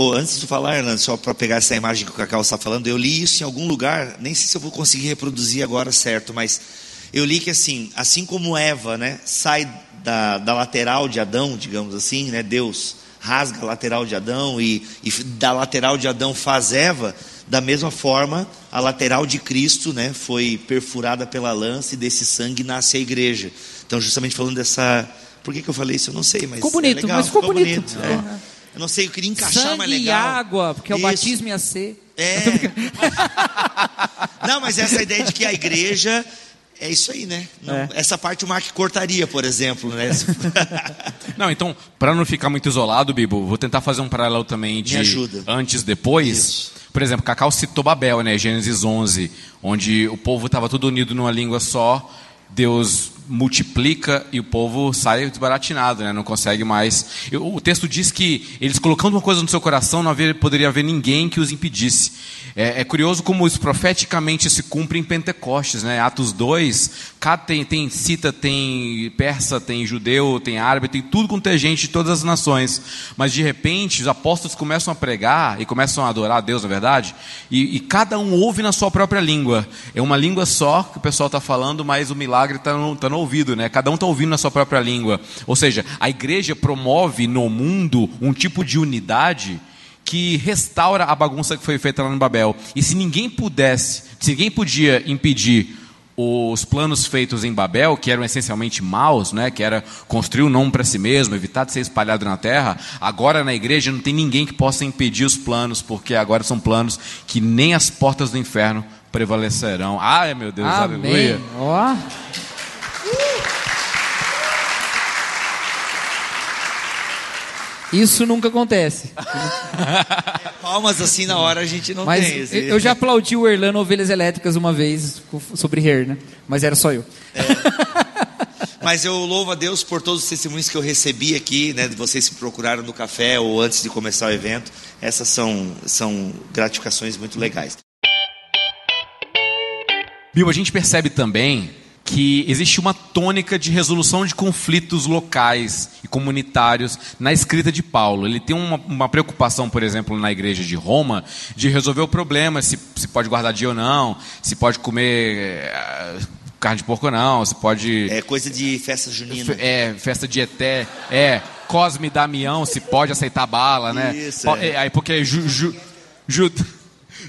Oh, antes de falar, Hernando, só para pegar essa imagem que o Cacau está falando, eu li isso em algum lugar, nem sei se eu vou conseguir reproduzir agora certo, mas eu li que assim, assim como Eva, né, sai da, da lateral de Adão, digamos assim, né, Deus rasga a lateral de Adão e, e da lateral de Adão faz Eva, da mesma forma, a lateral de Cristo, né, foi perfurada pela lança e desse sangue nasce a igreja. Então, justamente falando dessa, por que, que eu falei isso? Eu não sei, mas ficou bonito, é legal, mas ficou, ficou bonito. bonito é. Eu não sei, eu queria encaixar Sangue mais legal. e água, porque Isso. o batismo ia ser. É. (laughs) não, mas essa ideia de que a igreja é isso aí, né? Não, é. Essa parte o Mark cortaria, por exemplo, né? (laughs) não, então, para não ficar muito isolado, Bibo, vou tentar fazer um paralelo também de antes depois. Isso. Por exemplo, Cacau citou Babel, né? Gênesis 11, onde o povo estava tudo unido numa língua só. Deus multiplica e o povo sai desbaratinado, né? não consegue mais. O texto diz que eles colocando uma coisa no seu coração, não haver, poderia haver ninguém que os impedisse. É, é, curioso como isso profeticamente se cumpre em Pentecostes, né? Atos 2, cada tem, tem cita, tem persa, tem judeu, tem árabe, tem tudo com ter gente de todas as nações. Mas de repente os apóstolos começam a pregar e começam a adorar a Deus, na verdade, e, e cada um ouve na sua própria língua. É uma língua só que o pessoal está falando, mas o milagre está no, tá no ouvido, né? Cada um está ouvindo na sua própria língua. Ou seja, a igreja promove no mundo um tipo de unidade que restaura a bagunça que foi feita lá no Babel. E se ninguém pudesse, se ninguém podia impedir os planos feitos em Babel, que eram essencialmente maus, né, que era construir um nome para si mesmo, evitar de ser espalhado na terra, agora na igreja não tem ninguém que possa impedir os planos, porque agora são planos que nem as portas do inferno prevalecerão. Ai, meu Deus, Amém. aleluia. Ó. Isso nunca acontece. (laughs) Palmas assim na hora a gente não Mas tem. esse- eu já aplaudi o Erlano Ovelhas Elétricas uma vez sobre Hair, né? Mas era só eu. Mas eu louvo a Deus por todos os testemunhos que eu recebi aqui, né? de Vocês que procuraram no café ou antes de começar o evento. Essas são, são gratificações muito legais. Bill, a gente percebe também que existe uma tônica de resolução de conflitos locais e comunitários na escrita de Paulo. Ele tem uma, uma preocupação, por exemplo, na igreja de Roma, de resolver o problema, se, se pode guardar dia ou não, se pode comer eh, carne de porco ou não, se pode... É coisa de festa junina. É, festa de Eté, é, Cosme e Damião, se pode aceitar bala, né? Isso, Po- é. Aí porque ju- ju- ju-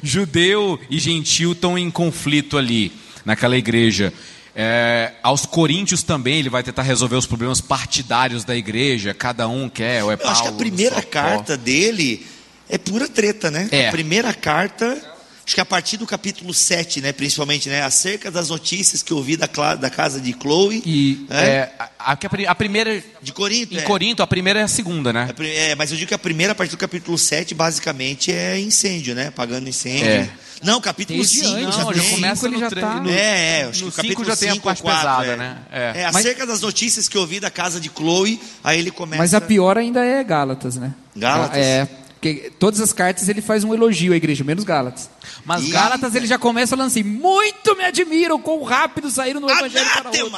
judeu e gentil estão em conflito ali, naquela igreja. É, aos coríntios também ele vai tentar resolver os problemas partidários da igreja, cada um quer, ou é Eu acho que a Paulo, primeira Paulo. carta dele é pura treta, né? É. A primeira carta, acho que a partir do capítulo 7, né, principalmente, né, acerca das notícias que eu ouvi da, da casa de Chloe, E né, é, a, a- a pri- a primeira, de Corinto. em é. Corinto, a primeira é a segunda, né? É, mas eu digo que a primeira, a partir do capítulo 7, basicamente é incêndio, né? Apagando incêndio. É. Não, capítulo Desde 5 antes, já não, tem. já começa no ele já tá- no- É, é, acho no que o capítulo cinco já tem a parte pesada, é. né? É, É. acerca das notícias que eu ouvi da casa de Chloe, aí ele começa... Mas a pior ainda é Gálatas, né? Gálatas? É, porque todas as cartas ele faz um elogio à igreja, menos Gálatas. Mas E- Gálatas ele já começa falando assim: muito me admiram quão rápido saíram no evangelho para outro.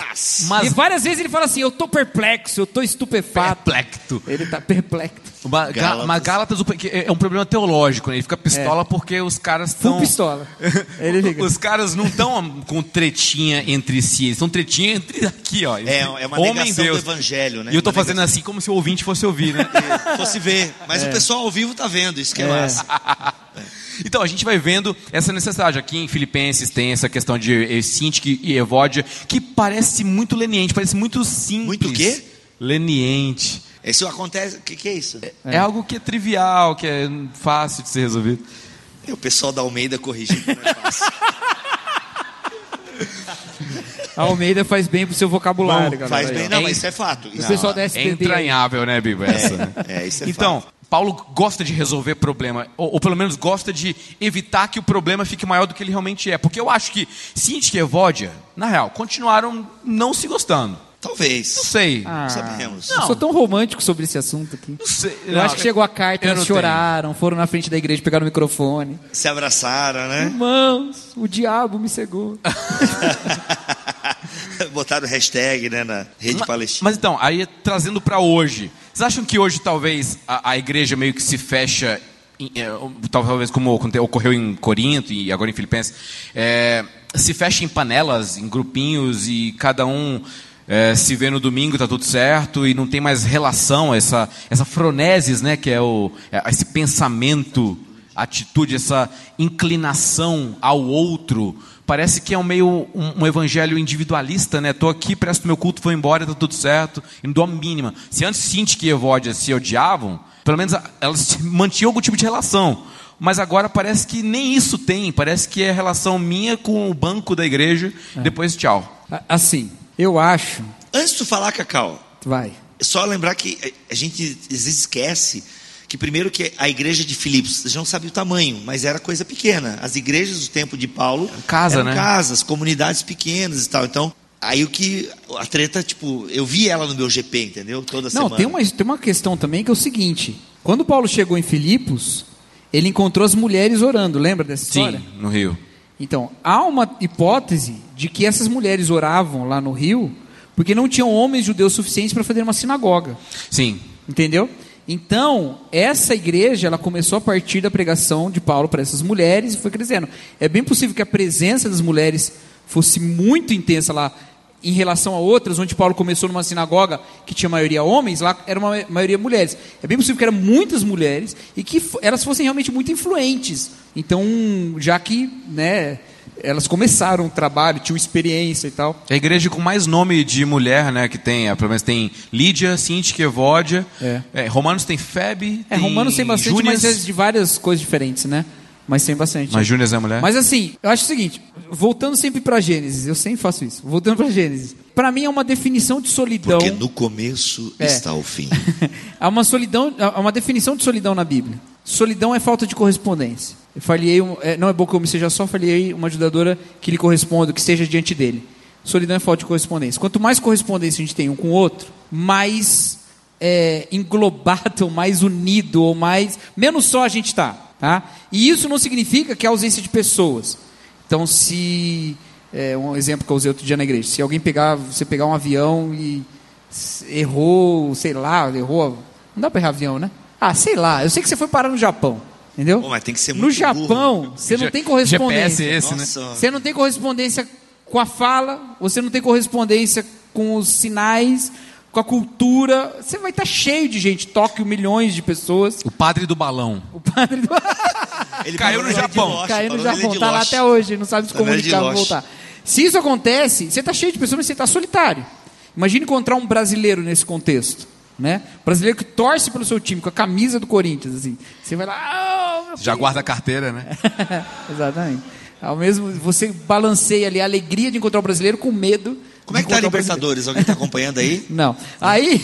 Mas- E várias vezes ele fala assim: eu tô perplexo, eu tô estupefato. Perplecto. Ele tá perplexo. Uma- Gá- Gálatas. Mas Gálatas é um problema teológico, né? Ele fica pistola porque os caras estão. Pistola. (laughs) Os caras não estão com tretinha entre si, eles estão tretinha entre aqui, ó. É, é uma Homem negação Deus. do evangelho, né? E eu tô Uma fazendo assim como se o ouvinte fosse ouvir, né? negação- (laughs) Fosse ver. Mas o pessoal ao vivo tá vendo, isso que é, massa. (laughs) Então, a gente vai vendo essa necessidade. Aqui em Filipenses tem essa questão de Sintique e Evódia, que parece muito leniente, parece muito simples. Muito o quê? Leniente. Isso acontece... O que, que é isso? É. algo que é trivial, que é fácil de ser resolvido. É o pessoal da Almeida corrigindo como é fácil. A Almeida faz bem pro seu vocabulário, galera. Faz bem, não, É mas isso. é fato. O pessoal é, da É entranhável, né, Biba? Essa, né? é, isso é Então, fato. Paulo gosta de resolver problema, ou, ou pelo menos gosta de evitar que o problema fique maior do que ele realmente é. Porque eu acho que Sintique e Evódia, na real, continuaram não se gostando. Talvez. Não sei. Ah, Não sabemos. Eu sou tão romântico sobre esse assunto aqui. Não sei. Eu Não, acho que chegou a carta, eles não tenho. choraram, foram na frente da igreja, pegaram o microfone. Se abraçaram, né? Irmãos, o diabo me cegou. (laughs) Botaram hashtag, né, na rede Ma- palestina. Mas então, aí trazendo para hoje, vocês acham que hoje talvez a, a igreja meio que se fecha, em- é, talvez como ocorreu em Corinto e agora em Filipenses, é, se fecha em panelas, em grupinhos e cada um é, se vê no domingo, tá tudo certo e não tem mais relação, essa, essa froneses, né, que é, o, é esse pensamento, atitude, essa inclinação ao outro. Parece que é um meio um, um evangelho individualista, né? Tô aqui, presto meu culto, vou embora, tá tudo certo, e não dou a mínima. Se antes Sinti e Evódia se odiavam, pelo menos elas mantinham algum tipo de relação. Mas agora parece que nem isso tem, parece que é relação minha com o banco da igreja, depois tchau. Assim, eu acho. Antes de tu falar, Cacau, Vai. é só lembrar que a- gente às vezes esquece que primeiro que a igreja de Filipos, a gente não sabe o tamanho, mas era coisa pequena. As igrejas do tempo de Paulo Casa, eram né? casas, comunidades pequenas e tal. Então, aí o que a treta, tipo, eu vi ela no meu GP, entendeu? Toda Não, semana. tem uma, tem uma questão também que é o seguinte: quando Paulo chegou em Filipos, ele encontrou as mulheres orando, lembra dessa história? Sim, no Rio. Então, há uma hipótese de que essas mulheres oravam lá no rio porque não tinham homens judeus suficientes para fazer uma sinagoga. Sim. Entendeu? Então, essa igreja, ela começou a partir da pregação de Paulo para essas mulheres e foi crescendo. É bem possível que a presença das mulheres fosse muito intensa lá. Em relação a outras, onde Paulo começou numa sinagoga que tinha maioria homens, lá era uma maioria mulheres. É bem possível que eram muitas mulheres e que elas fossem realmente muito influentes. Então, já que, né, elas começaram o trabalho, tinham experiência e tal. É a igreja com mais nome de mulher, né, que tem, pelo menos tem Lídia, Cinti, Evódia. É. É, Romanos tem Febe, É, Romanos tem bastante, Júnias, mas é de várias coisas diferentes, né? Mas tem bastante. Mas Júnias é mulher? Mas assim, eu acho o seguinte, voltando sempre para Gênesis, eu sempre faço isso. Voltando para Gênesis. Para mim é uma definição de solidão. Porque no começo É. está o fim. (laughs) Há uma solidão, há uma definição de solidão na Bíblia. Solidão é falta de correspondência. Eu falhei, um- é, não é bom que eu me seja só, falhei uma ajudadora que lhe corresponda, que esteja diante dele. Solidão é falta de correspondência. Quanto mais correspondência a gente tem um com o outro, mais é, englobado, (laughs) mais unido, ou mais. menos só a gente está. Tá? E isso não significa que é ausência de pessoas. Então, se. É, um exemplo que eu usei outro dia na igreja. Se alguém pegar, você pegar um avião e errou, sei lá, errou. Não dá para errar avião, né? Ah, sei lá. Eu sei que você foi parar no Japão. Entendeu? Pô, mas tem que ser no muito Japão, burro. você não tem correspondência. GPS esse, né? Você não tem correspondência com a fala, você não tem correspondência com os sinais, com a cultura. Você vai estar cheio de gente. Tóquio, milhões de pessoas. O padre do balão. O padre do... Ele Caiu no Japão. Lost, caiu no Japão, de tá lá até hoje, não sabe se Tá comunicar, vai voltar. Se isso acontece, você está cheio de pessoas, mas você está solitário. Imagine encontrar um brasileiro nesse contexto. Né? Brasileiro que torce pelo seu time, com a camisa do Corinthians. Assim. Você vai lá, "Ah, meu Já filho." guarda a carteira, né? (laughs) Exatamente. Ao mesmo, você balanceia ali a alegria de encontrar o brasileiro com medo. Como é que tá a. Libertadores? Alguém tá acompanhando aí? (laughs) Não. Aí,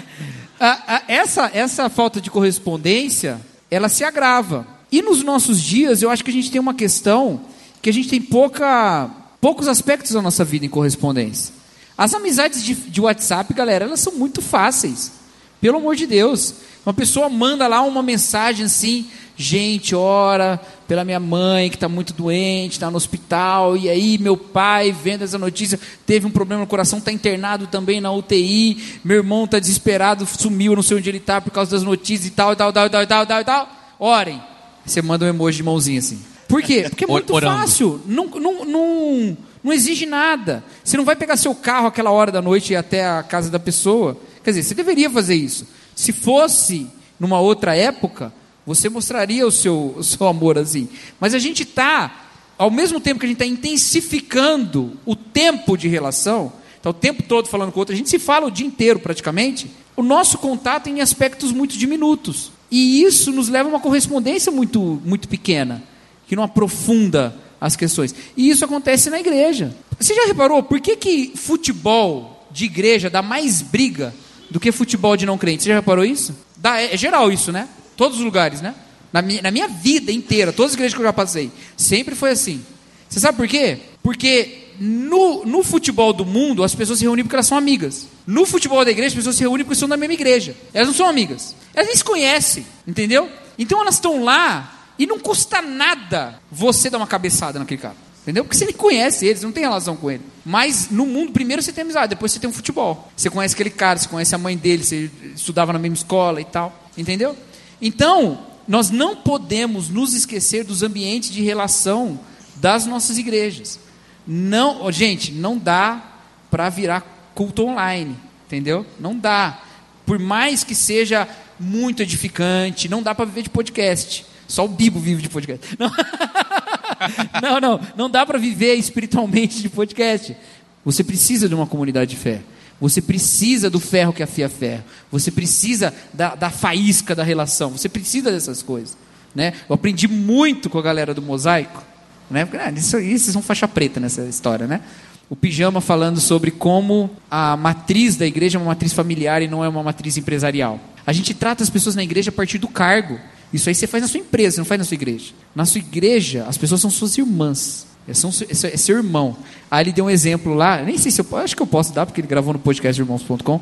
(laughs) a- a- essa, essa falta de correspondência, ela se agrava. E nos nossos dias, eu acho que a gente tem uma questão que a gente tem pouca, poucos aspectos da nossa vida em correspondência. As amizades de, de WhatsApp, galera, elas são muito fáceis. Pelo amor de Deus. Uma pessoa manda lá uma mensagem assim, gente, ora pela minha mãe que está muito doente, está no hospital, e aí meu pai, vendo essa notícia, teve um problema no coração, está internado também na UTI, meu irmão está desesperado, sumiu, não sei onde ele está por causa das notícias e tal, e tal, e tal, e tal, e tal, e tal, e tal. Orem. Você manda um emoji de mãozinha assim. Por quê? Porque é muito Orando. fácil. Não, não, não, não exige nada. Você não vai pegar seu carro aquela hora da noite e ir até a casa da pessoa. Quer dizer, você deveria fazer isso. Se fosse numa outra época, você mostraria o seu, o seu amor assim. Mas a gente está, ao mesmo tempo que a gente está intensificando o tempo de relação, está o tempo todo falando com o outro, a gente se fala o dia inteiro praticamente, o nosso contato é em aspectos muito diminutos. E isso nos leva a uma correspondência muito, muito pequena que não aprofunda as questões. E isso acontece na igreja. Você já reparou por que, que futebol de igreja dá mais briga do que futebol de não crente? Você já reparou isso? É, é geral isso, né? Todos os lugares, né? Na minha, na minha vida inteira, todas as igrejas que eu já passei, sempre foi assim. Você sabe por quê? Porque no, no futebol do mundo, as pessoas se reúnem porque elas são amigas. No futebol da igreja, as pessoas se reúnem porque são da mesma igreja. Elas não são amigas. Elas nem se conhecem, entendeu? Então elas estão lá e não custa nada você dar uma cabeçada naquele cara. Entendeu? Porque você nem conhece ele, você não tem relação com ele. Mas no mundo, primeiro você tem amizade, depois você tem um futebol. Você conhece aquele cara, você conhece a mãe dele, você estudava na mesma escola e tal. Entendeu? Então, nós não podemos nos esquecer dos ambientes de relação das nossas igrejas. Não, gente, não dá para virar culto online, entendeu? Não dá. Por mais que seja muito edificante, não dá para viver de podcast. Só o Bibo vive de podcast. Não, (laughs) (laughs) não, não, não dá para viver espiritualmente de podcast. Você precisa de uma comunidade de fé. Você precisa do ferro que afia ferro. Você precisa da, da faísca da relação. Você precisa dessas coisas. Né? Eu aprendi muito com a galera do mosaico. Né? Porque, ah, isso, isso são faixa preta nessa história. Né? O pijama falando sobre como a matriz da igreja é uma matriz familiar e não é uma matriz empresarial. A gente trata as pessoas na igreja a partir do cargo. Isso aí você faz na sua empresa, você não faz na sua igreja. Na sua igreja, as pessoas são suas irmãs. É, é seu- é seu irmão. Aí ele deu um exemplo lá, nem sei se eu acho que eu posso dar, porque ele gravou no podcast irmãos.com.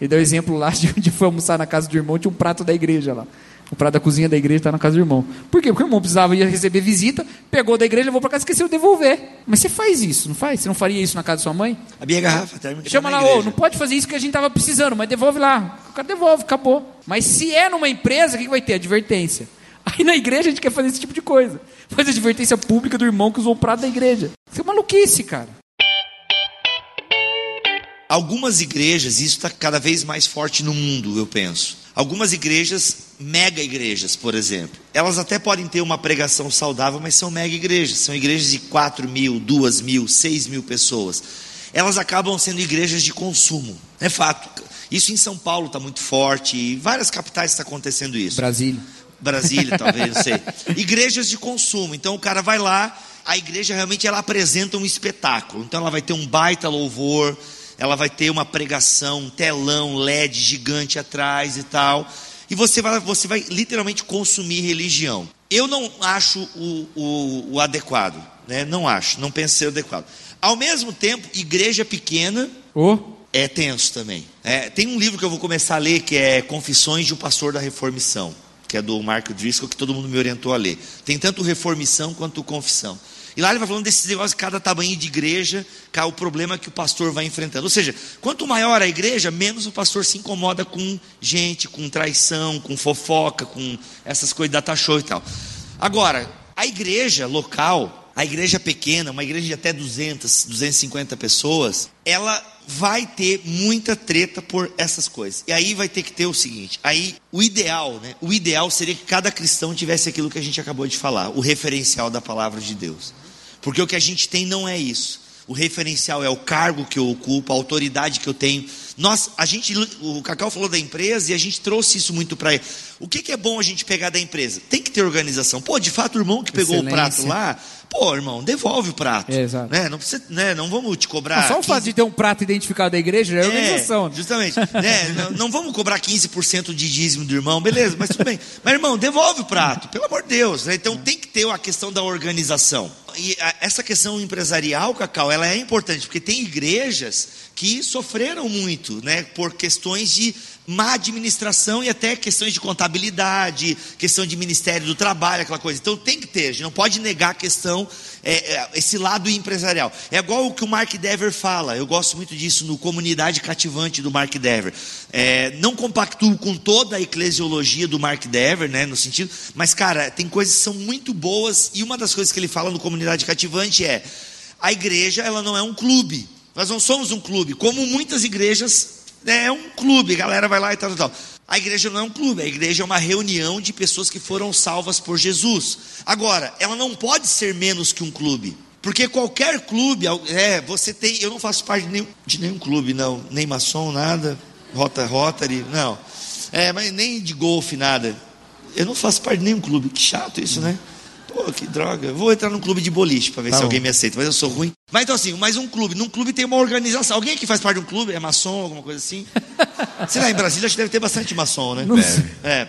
Ele deu um exemplo lá (laughs) de onde foi almoçar na casa do irmão, tinha um prato da igreja lá. O prato da cozinha da igreja está na casa do irmão. Por quê? Porque o irmão precisava ir receber visita, pegou da igreja, levou para casa e esqueceu de devolver. Mas você faz isso, não faz? Você não faria isso na casa da sua mãe? A minha garrafa térmica Chama tá lá, ô, igreja. não pode fazer isso que a gente tava precisando, mas devolve lá. O cara devolve, acabou. Mas se é numa empresa, o que que vai ter? Advertência. (laughs) Aí na igreja a gente quer fazer esse tipo de coisa. Faz advertência pública do irmão que usou o prato da igreja. Isso é maluquice, cara. algumas igrejas, isso está cada vez mais forte no mundo, eu penso. Algumas igrejas, mega igrejas, por exemplo, elas até podem ter uma pregação saudável, mas são mega igrejas. São igrejas de 4 mil, 2 mil, 6 mil pessoas. Elas acabam sendo igrejas de consumo. É fato. Isso em São Paulo está muito forte, e várias capitais está acontecendo isso. Brasília. Brasília, talvez, não sei. (laughs) Igrejas de consumo. Então o cara vai lá, a igreja realmente ela apresenta um espetáculo. Então ela vai ter um baita louvor, ela vai ter uma pregação, um telão LED gigante atrás e tal. E você vai, você vai literalmente consumir religião. Eu não acho o, o, o adequado, né? Não acho, não penso ser adequado. Ao mesmo tempo, igreja pequena Ô, é tenso também. É, tem um livro que eu vou começar a ler que é Confissões de um Pastor da Reformição, que é do Mark Driscoll, que todo mundo me orientou a ler. Tem tanto Reformição quanto Confissão. E lá ele vai falando desses negócios de cada tamanho de igreja, cá o problema que o pastor vai enfrentando. Ou seja, quanto maior a igreja, menos o pastor se incomoda com gente, com traição, com fofoca, com essas coisas da show e tal. Agora, a igreja local, a igreja pequena, uma igreja de até 200, 250 pessoas, ela vai ter muita treta por essas coisas. E aí vai ter que ter o seguinte, aí o ideal, né? O ideal seria que cada cristão tivesse aquilo que a gente acabou de falar, o referencial da palavra de Deus. Porque o que a gente tem não é isso. O referencial é o cargo que eu ocupo, a autoridade que eu tenho. Nós, a gente, o Cacau falou da empresa e a gente trouxe isso muito para ele. O que, que, é bom a gente pegar da empresa? Tem que ter organização. Pô, de fato, o irmão que pegou Excelência. o prato lá, pô, irmão, devolve o prato. É, exato. Né? Não, precisa, né? não vamos te cobrar. Não, só o 15 fato de ter um prato identificado da igreja já é organização. é, justamente. (laughs) né? não, não vamos cobrar 15% de dízimo do irmão, beleza, mas tudo bem. Mas, irmão, devolve o prato, pelo amor de Deus. Né? Então tem que ter a questão da organização. E a, essa questão empresarial, Cacau, ela é importante, porque tem igrejas que sofreram muito, né, por questões de má administração e até questões de contabilidade, questão de Ministério do Trabalho, aquela coisa. Então tem que ter, a gente não pode negar a questão, é, é, esse lado empresarial. É igual o que o Mark Dever fala, eu gosto muito disso no Comunidade Cativante do Mark Dever. É, não compactuo com toda a eclesiologia do Mark Dever, né, no sentido, mas cara, tem coisas que são muito boas e uma das coisas que ele fala no Comunidade Cativante é a igreja ela não é um clube. Nós não somos um clube, como muitas igrejas é um clube, a galera vai lá e tal, tal, tal. A igreja não é um clube, a igreja é uma reunião de pessoas que foram salvas por Jesus. Agora, ela não pode ser menos que um clube. Porque qualquer clube, é, você tem. Eu não faço parte de nenhum, de nenhum clube, não. Nem maçom, nada. Rota, Rotary, não. É, mas nem de golfe, nada. Eu não faço parte de nenhum clube. Que chato isso, né? Pô, que droga. Vou entrar num clube de boliche para ver Tá se bom. alguém me aceita, mas eu sou ruim. Mas então assim, mais um clube. Num clube tem uma organização. Alguém aqui faz parte de um clube? É maçom, alguma coisa assim? (laughs) Sei lá, em Brasília acho que deve ter bastante maçom, né? Não sei. É.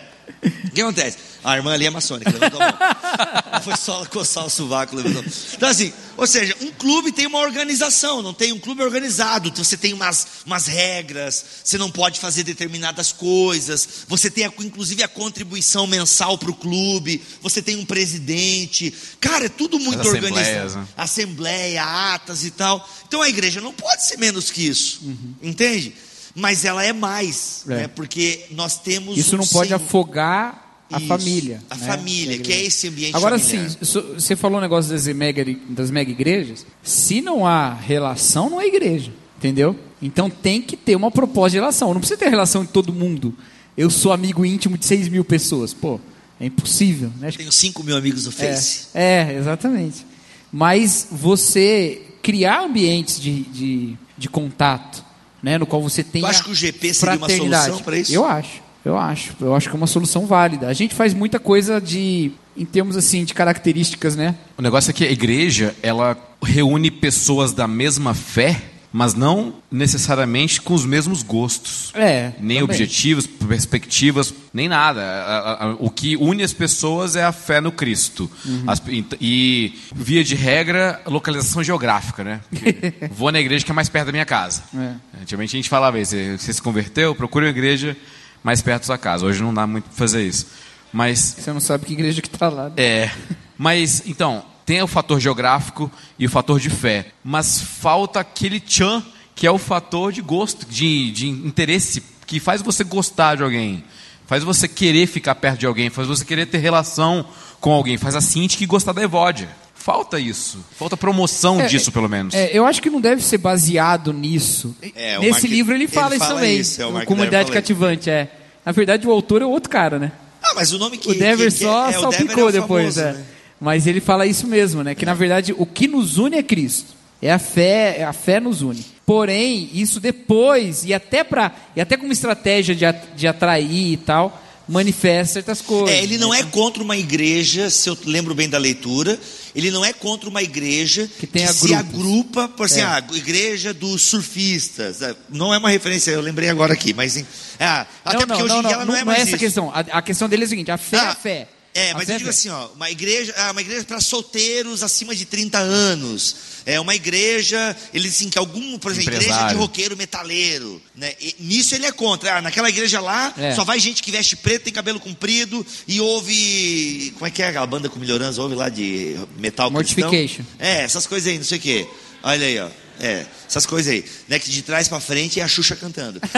O que acontece? A irmã ali é maçônica, levantou a mão. Foi só coçar o sovaco, levantou. Então, assim, ou seja, um clube tem uma organização, não tem um clube organizado. Você tem umas, umas regras, você não pode fazer determinadas coisas, você tem, a- inclusive, a contribuição mensal para o clube, você tem um presidente. Cara, é tudo muito As organizado. né? Assembleia, atas e tal. Então, a igreja não pode ser menos que isso, entende? Mas ela é mais, É. né? porque nós temos Isso um não pode Senhor- afogar a família. A né? família, que é esse ambiente Agora familiar. sim, você falou um negócio das mega, das mega igrejas. Se não há relação, não é igreja. Entendeu? Então tem que ter uma proposta de relação. Não precisa ter relação de todo mundo. Eu sou amigo íntimo de 6 mil pessoas. Pô, é impossível. Né? Tenho 5 mil amigos no Face. É, é, exatamente. Mas você criar ambientes de, de, de contato, né, no qual você tem. Tu acha que o GP seria uma solução para isso? Eu acho, eu acho. Eu acho que é uma solução válida. A gente faz muita coisa de. em termos assim, de características, né? O negócio é que a igreja, ela reúne pessoas da mesma fé, mas não necessariamente com os mesmos gostos. É. Nem também. objetivos, perspectivas, nem nada. O que une as pessoas é a fé no Cristo. Uhum. As- e, via de regra, localização geográfica, né? Porque (laughs) Vou na igreja que é mais perto da minha casa. É. Antigamente a gente falava isso, você você se converteu, procure uma igreja mais perto da sua casa. Hoje não dá muito pra fazer isso. Mas Você não sabe que igreja que tá lá. né? é. Mas, então, tem o fator geográfico e o fator de fé. Mas falta aquele tchan, que é o fator de gosto, de, de interesse, que faz você gostar de alguém. Faz você querer ficar perto de alguém, faz você querer ter relação com alguém. Faz a Cinti que gostar da Evódia. Falta isso. Falta promoção É, disso, pelo menos. É, eu acho que não deve ser baseado nisso. É, o Nesse Mark- livro ele fala ele isso fala também. isso, é, o o Mark Comunidade Cativante, é. Na verdade, o autor é outro cara, né? Ah, mas o nome que o Dever que- que só é, salpicou é o depois, famoso, é. né? Mas ele fala isso mesmo, né? Que na verdade o que nos une é Cristo. É a fé, é a fé nos une. Porém, isso depois, e até para e até como estratégia de, at- de atrair e tal, manifesta certas coisas. É, ele não é contra uma igreja, se eu lembro bem da leitura, ele não é contra uma igreja Que tenha se agrupa, por assim, É. a igreja dos surfistas. É, Não é uma referência, eu lembrei agora aqui, mas é, até não, porque não, hoje não, em dia não, ela não, é não mais essa a isso. questão. A, a questão dele é a seguinte: a fé é Ah, a fé. É, mas eu é digo assim, ó, uma igreja, ah, uma igreja para solteiros acima de 30 anos. É uma igreja, ele assim, que algum, por exemplo, igreja de Empresário. roqueiro metaleiro, né? E nisso ele é contra. Ah, naquela igreja lá, É. só vai gente que veste preto, tem cabelo comprido e ouve, como é que é aquela banda com melhorança, ouve lá de metal cristão? Mortification. É, essas coisas aí, não sei o quê. Olha aí, ó. É, essas coisas aí, né, que de trás para frente é a Xuxa cantando. (laughs)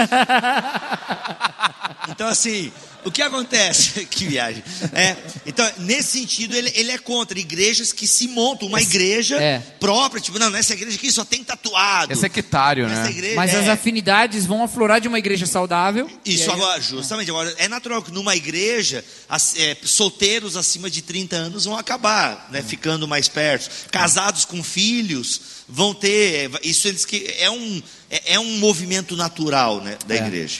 Então, assim, o que acontece? (laughs) que viagem. É, então, nesse sentido, ele, ele é contra igrejas que se montam uma igreja é. própria, tipo, não, nessa igreja aqui só tem tatuado. É sectário, Nessa né? igreja, Mas é. as afinidades vão aflorar de uma igreja saudável. Isso aí- agora, justamente, agora é natural que numa igreja as- é, solteiros acima de 30 anos vão acabar, né, ficando mais perto. Casados com filhos vão ter, é, isso eles que é um é, é um movimento natural, né, da É. igreja.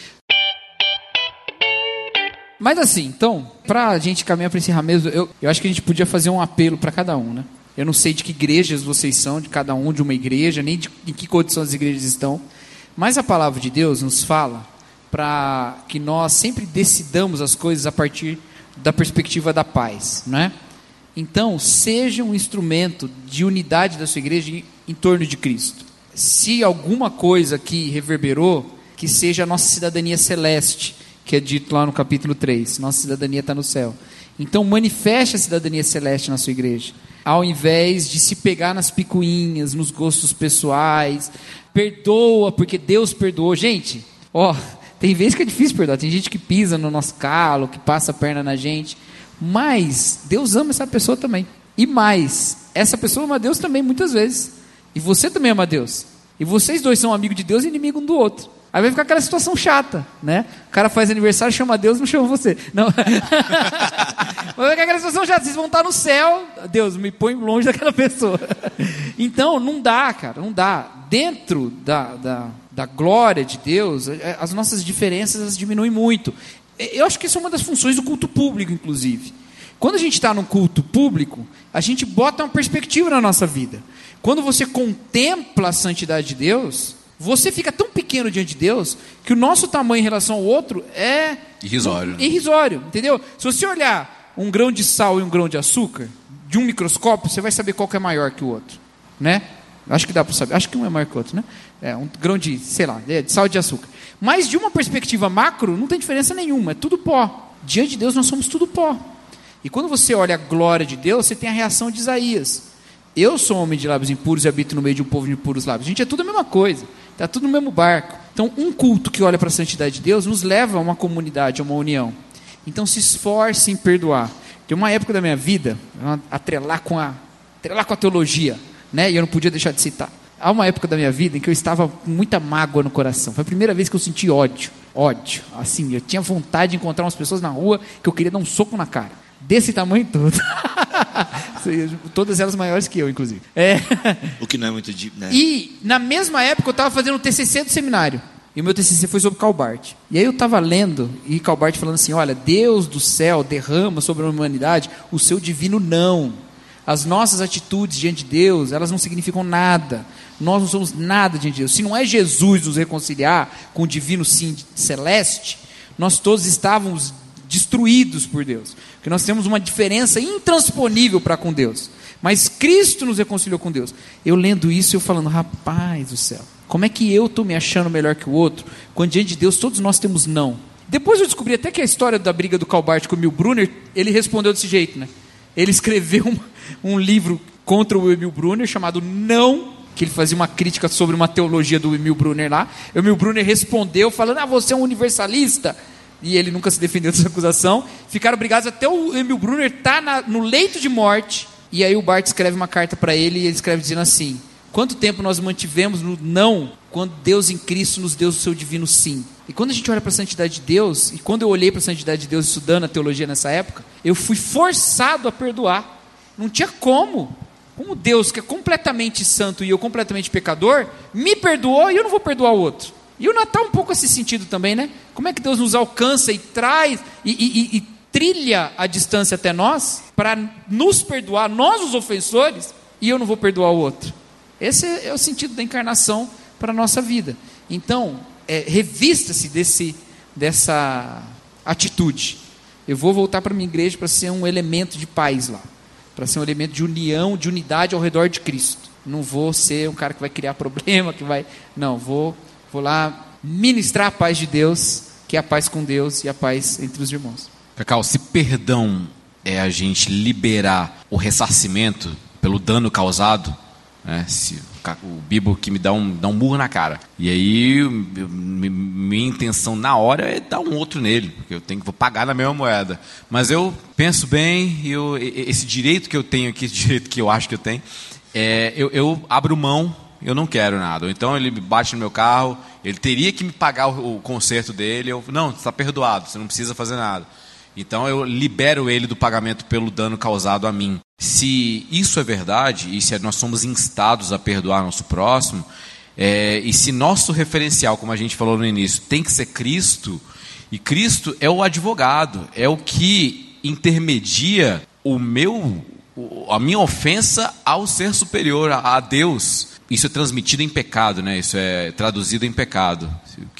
Mas assim, então, pra gente caminhar para encerrar mesmo, eu, eu acho que a gente podia fazer um apelo para cada um, né? Eu não sei de que igrejas vocês são, de cada um de uma igreja, nem de em que condição as igrejas estão, mas a palavra de Deus nos fala para que nós sempre decidamos as coisas a partir da perspectiva da paz, não é? Então, seja um instrumento de unidade da sua igreja em, em torno de Cristo. Se alguma coisa aqui reverberou, que seja a nossa cidadania celeste, que é dito lá no capítulo 3. Nossa cidadania está no céu. Então, manifeste a cidadania celeste na sua igreja. Ao invés de se pegar nas picuinhas, nos gostos pessoais. Perdoa, porque Deus perdoou. Gente, ó, tem vezes que é difícil perdoar. Tem gente que pisa no nosso calo, que passa a perna na gente. Mas Deus ama essa pessoa também. E mais, essa pessoa ama Deus também muitas vezes. E você também ama Deus. E vocês dois são amigos de Deus e inimigo um do outro. Aí vai ficar aquela situação chata, né? O cara faz aniversário, chama Deus, não chama você. Não. (laughs) vai ficar aquela situação chata. Vocês vão estar no céu. Deus, me põe longe daquela pessoa. (laughs) Então, não dá, cara, não dá. Dentro da, da, da glória de Deus, eh, as nossas diferenças diminuem muito. Eh, Eu acho que isso é uma das funções do culto público, inclusive. Quando a gente está num culto público, a gente bota uma perspectiva na nossa vida. Quando você contempla a santidade de Deus, você fica tão pequeno diante de Deus que o nosso tamanho em relação ao outro é Irrisório. irrisório, entendeu? Se você olhar um grão de sal e um grão de açúcar de um microscópio, você vai saber qual é maior que o outro, né? Acho que dá para saber. Acho que um é maior que o outro, né? É um grão de, sei lá, é, de sal e de açúcar. Mas de uma perspectiva macro, não tem diferença nenhuma. É tudo pó. Diante de Deus, nós somos tudo pó. E quando você olha a glória de Deus, você tem a reação de Isaías. Eu sou homem de lábios impuros e habito no meio de um povo de impuros lábios. Gente, é tudo a mesma coisa. Está tudo no mesmo barco. Então, um culto que olha para a santidade de Deus nos leva a uma comunidade, a uma união. Então, se esforce em perdoar. Tem uma época da minha vida, atrelar com a, atrelar com a teologia, né? e eu não podia deixar de citar. Há uma época da minha vida em que eu estava com muita mágoa no coração. Foi a primeira vez que eu senti ódio. Ódio. Assim, eu tinha vontade de encontrar umas pessoas na rua que eu queria dar um soco na cara. Desse tamanho todo. (laughs) Todas elas maiores que eu, inclusive. É. O que não é muito de, né? E na mesma época eu estava fazendo o TCC do seminário. E o meu TCC foi sobre Calbart. E aí eu estava lendo e Calbart falando assim: olha, Deus do céu derrama sobre a humanidade o seu divino não. As nossas atitudes diante de Deus, elas não significam nada. Nós não somos nada diante de Deus. Se não é Jesus nos reconciliar com o divino sim celeste, nós todos estávamos destruídos por Deus. Porque nós temos uma diferença intransponível para com Deus. Mas Cristo nos reconciliou com Deus. Eu lendo isso, eu falando, rapaz do céu, como é que eu estou me achando melhor que o outro, quando diante de Deus todos nós temos não? Depois eu descobri até que a história da briga do Calbart com o Emil Brunner, ele respondeu desse jeito, né? Ele escreveu um, um livro contra o Emil Brunner chamado Não, que ele fazia uma crítica sobre uma teologia do Emil Brunner lá. Emil Brunner respondeu falando, ah, você é um universalista. E ele nunca se defendeu (laughs) dessa acusação. Ficaram brigados até o Emil Brunner tá no leito de morte E aí o Bart escreve uma carta para ele e ele escreve dizendo assim: Quanto tempo nós mantivemos no não quando Deus em Cristo nos deu o seu divino sim? E quando a gente olha para a santidade de Deus, e quando eu olhei para a santidade de Deus estudando a teologia nessa época, eu fui forçado a perdoar. Não tinha como. Como Deus, que é completamente santo e eu completamente pecador, me perdoou e eu não vou perdoar o outro. E o Natal um pouco esse sentido também, né? Como é que Deus nos alcança e traz e, e, e trilha a distância até nós para nos perdoar, nós os ofensores, e eu não vou perdoar o outro. Esse é o sentido da encarnação para a nossa vida. Então, é, revista-se desse, dessa atitude. Eu vou voltar para minha igreja para ser um elemento de paz lá, para ser um elemento de união, de unidade ao redor de Cristo. Não vou ser um cara que vai criar (laughs) problema, que vai. Não, vou, vou lá ministrar a paz de Deus, que é a paz com Deus e a paz entre os irmãos. Cacau, se perdão é a gente liberar o ressarcimento pelo dano causado, né? Se o Bibo que me dá um, dá um murro na cara. E aí, minha intenção na hora é dar um outro nele, porque eu tenho que vou pagar na mesma moeda. Mas eu penso bem, eu, esse direito que eu tenho aqui, esse direito que eu acho que eu tenho, é, eu, eu abro mão, eu não quero nada. Ou então ele bate no meu carro, ele teria que me pagar o, o conserto dele, eu, não, está perdoado, você não precisa fazer nada. Então eu libero ele do pagamento pelo dano causado a mim. Se isso é verdade, e se nós somos instados a perdoar nosso próximo, é, e se nosso referencial, como a gente falou no início, tem que ser Cristo, e Cristo é o advogado, é o que intermedia o meu, a minha ofensa ao ser superior, a Deus isso é transmitido em pecado, né? Isso é traduzido em pecado.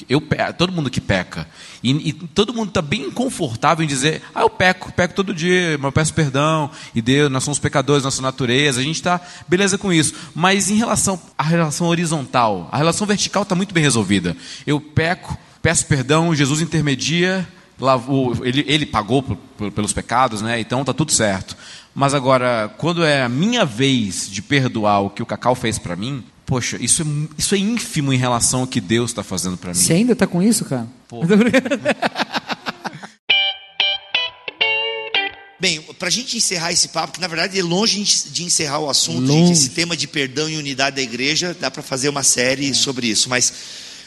Eu, todo mundo que peca. E, e todo mundo está bem confortável em dizer, ah, eu peco, peco todo dia, mas eu peço perdão, e Deus, nós somos pecadores, nossa natureza, a gente está beleza com isso. Mas em relação à relação horizontal, a relação vertical está muito bem resolvida. Eu peco, peço perdão, Jesus intermedia, lavou, ele, ele pagou pelos pecados, né? Então está tudo certo. Mas agora, quando é a minha vez de perdoar o que o Cacau fez para mim, poxa, isso é, isso é ínfimo em relação ao que Deus está fazendo para mim. Você ainda está com isso, cara? Bem, para a gente encerrar esse papo, que na verdade é longe de encerrar o assunto, gente, esse tema de perdão e unidade da igreja, dá para fazer uma série é. sobre isso. Mas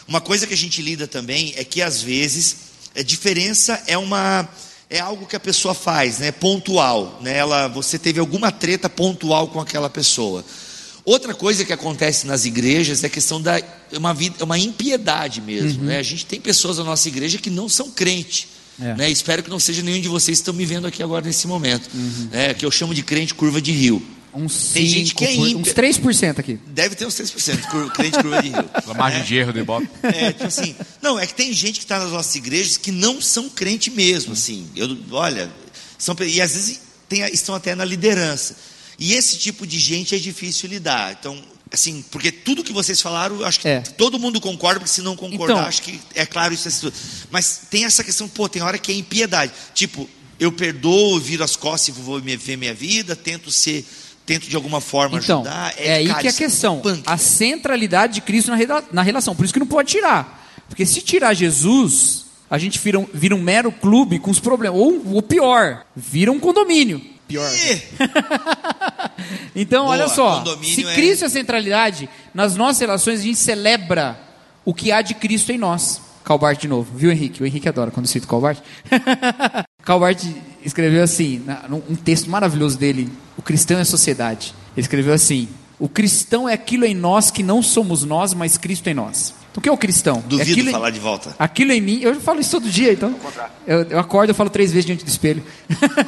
uma coisa que a gente lida também é que às vezes a diferença é uma é algo que a pessoa faz, né, pontual, né? Ela, você teve alguma treta pontual com aquela pessoa. Outra coisa que acontece nas igrejas é a questão da uma vida, uma impiedade mesmo, uhum. né? A gente tem pessoas na nossa igreja que não são crente. É. Né? Espero que não seja nenhum de vocês que estão me vendo aqui agora nesse momento. Uhum. Né? Que eu chamo de crente curva de rio. Uns Tem gente que é ímpia. Uns 3% aqui. Deve ter uns 3%, crente curva de rio. (laughs) A margem é. de erro do Ibope. É, tipo assim. Não, é que tem gente que está nas nossas igrejas que não são crente mesmo, assim. Eu, olha, são, e às vezes tem, estão até na liderança. E esse tipo de gente é difícil lidar. Então, assim, porque tudo que vocês falaram, acho que é. todo mundo concorda, porque se não concordar, então, acho que é claro isso. É Mas tem essa questão, pô, tem hora que é impiedade. Tipo, eu perdoo, viro as costas e vou ver minha vida, tento ser tento de alguma forma então, ajudar. É, é aí cara, que é a é questão. É a centralidade de Cristo na, na relação. Por isso que não pode tirar. Porque se tirar Jesus, a gente vira um, vira um mero clube com os problemas. Ou o pior, vira um condomínio. Pior. (laughs) então, Boa, olha só. Se é Cristo é a centralidade, nas nossas relações a gente celebra o que há de Cristo em nós. Calbart de novo, viu, Henrique? O Henrique adora quando cito Calbart. (laughs) Calbart escreveu assim, um texto maravilhoso dele, O Cristão é Sociedade. Ele escreveu assim: O cristão é aquilo em nós que não somos nós, mas Cristo em nós. Então, o que é o cristão? Duvido é falar de volta. Aquilo em mim, eu falo isso todo dia, então. Eu, eu acordo, eu falo três vezes diante do espelho.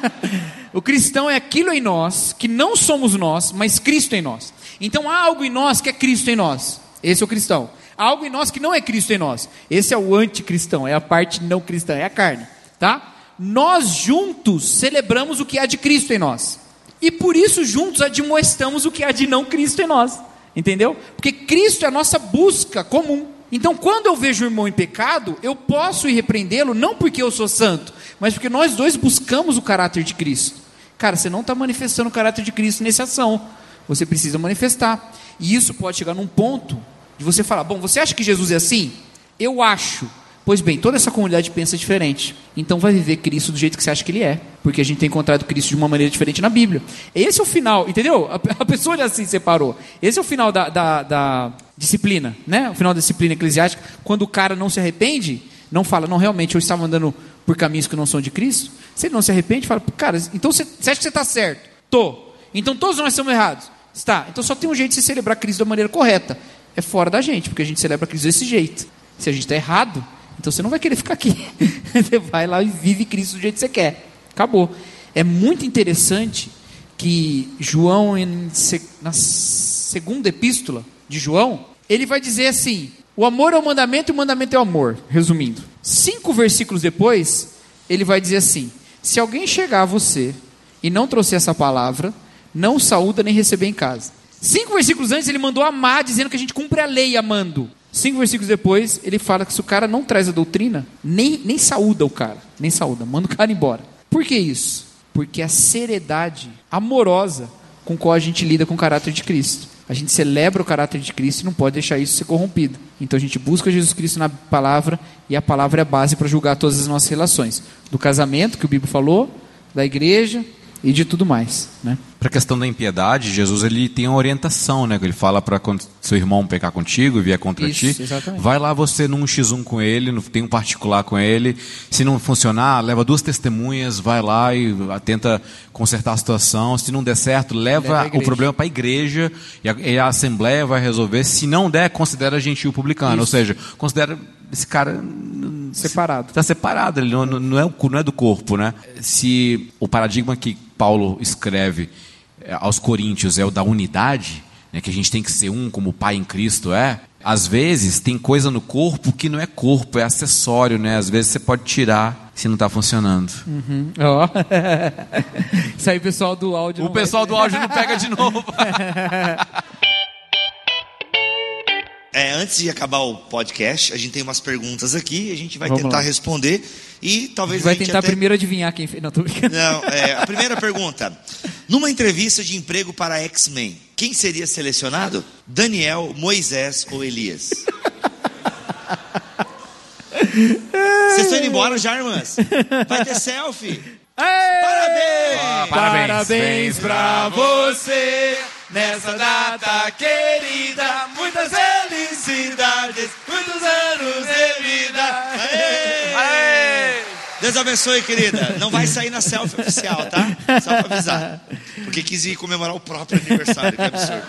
(laughs) o cristão é aquilo em nós que não somos nós, mas Cristo em nós. Então há algo em nós que é Cristo em nós. Esse é o cristão algo em nós que não é Cristo em nós. Esse é o anticristão, é a parte não cristã, é a carne, tá? Nós juntos celebramos o que há de Cristo em nós. E por isso juntos admoestamos o que há de não Cristo em nós. Entendeu? Porque Cristo é a nossa busca comum. Então, quando eu vejo o irmão em pecado, eu posso ir repreendê-lo não porque eu sou santo, mas porque nós dois buscamos o caráter de Cristo. Cara, você não está manifestando o caráter de Cristo nessa ação. Você precisa manifestar. E isso pode chegar num ponto de você falar: bom, você acha que Jesus é assim? Eu acho, Pois bem, toda essa comunidade pensa diferente. Então vai viver Cristo do jeito que você acha que ele é. Porque a gente tem encontrado Cristo de uma maneira diferente na Bíblia. Esse é o final, entendeu? A, (laughs) a pessoa olha assim, separou. Esse é o final da, da, da disciplina, né? O final da disciplina eclesiástica. Quando o cara não se arrepende, não fala, não, realmente eu estava andando por caminhos que não são de Cristo. Se ele não se arrepende, fala, cara, então você, você acha que você está certo? Tô. Então todos nós estamos errados. Está. Então só tem um jeito de se celebrar Cristo da maneira correta. É fora da gente, porque a gente celebra Cristo desse jeito. Se a gente está errado, então você não vai querer ficar aqui. (laughs) você vai lá e vive Cristo do jeito que você quer. Acabou. É muito interessante que João, na segunda epístola de João, ele vai dizer assim: o amor é o mandamento e o mandamento é o amor. Resumindo. Cinco versículos depois, ele vai dizer assim: se alguém chegar a você e não trouxer essa palavra, não saúda nem receber em casa. Cinco versículos antes ele mandou amar, dizendo que a gente cumpre a lei amando. Cinco versículos depois, ele fala que se o cara não traz a doutrina, nem, nem saúda o cara, nem saúda, manda o cara embora. Por que isso? Porque a seriedade amorosa com qual a gente lida com o caráter de Cristo. A gente celebra o caráter de Cristo e não pode deixar isso ser corrompido. Então a gente busca Jesus Cristo na palavra e a palavra é a base para julgar todas as nossas relações. Do casamento, que o Bíblia falou, da igreja, e de tudo mais, né? Para a questão da impiedade, Jesus ele tem uma orientação, né? Ele fala para quando seu irmão pecar contigo e vier contra Isso, ti, exatamente. vai lá você num x1 com ele, tem um particular com ele. Se não funcionar, leva duas testemunhas, vai lá e tenta consertar a situação. Se não der certo, Leva leva o problema para a igreja e a, e a assembleia vai resolver. Se não der, considera gentil publicano, ou Isso. seja, considera esse cara Separado. Está separado, ele não, não- é, não é do corpo, né? Se o paradigma que Paulo escreve eh, aos Coríntios é o da unidade, né, que a gente tem que ser um como o Pai em Cristo é, às vezes tem coisa no corpo que não é corpo, é acessório, né? Às vezes você pode tirar se não está funcionando. Ó. (laughs) Isso aí, pessoal do áudio. O vai pessoal do áudio não pega de (laughs) novo. (laughs) É, antes de acabar o podcast, a gente tem umas perguntas aqui, a gente vai Vamos tentar lá. responder e A talvez gente vai a gente tentar até... primeiro adivinhar quem fez. Não, tô brincando. Não, é, a primeira pergunta. Numa entrevista de emprego para X-Men, quem seria selecionado? Daniel, Moisés ou Elias? Vocês estão indo embora já, irmãs? Vai ter selfie. Parabéns! Parabéns. Parabéns pra você nessa data querida. Muitas felicidades, muitos anos de vida. Aê! Deus abençoe, querida. Não vai sair na selfie oficial, tá? Só pra avisar. Porque quis ir comemorar o próprio aniversário, que absurdo.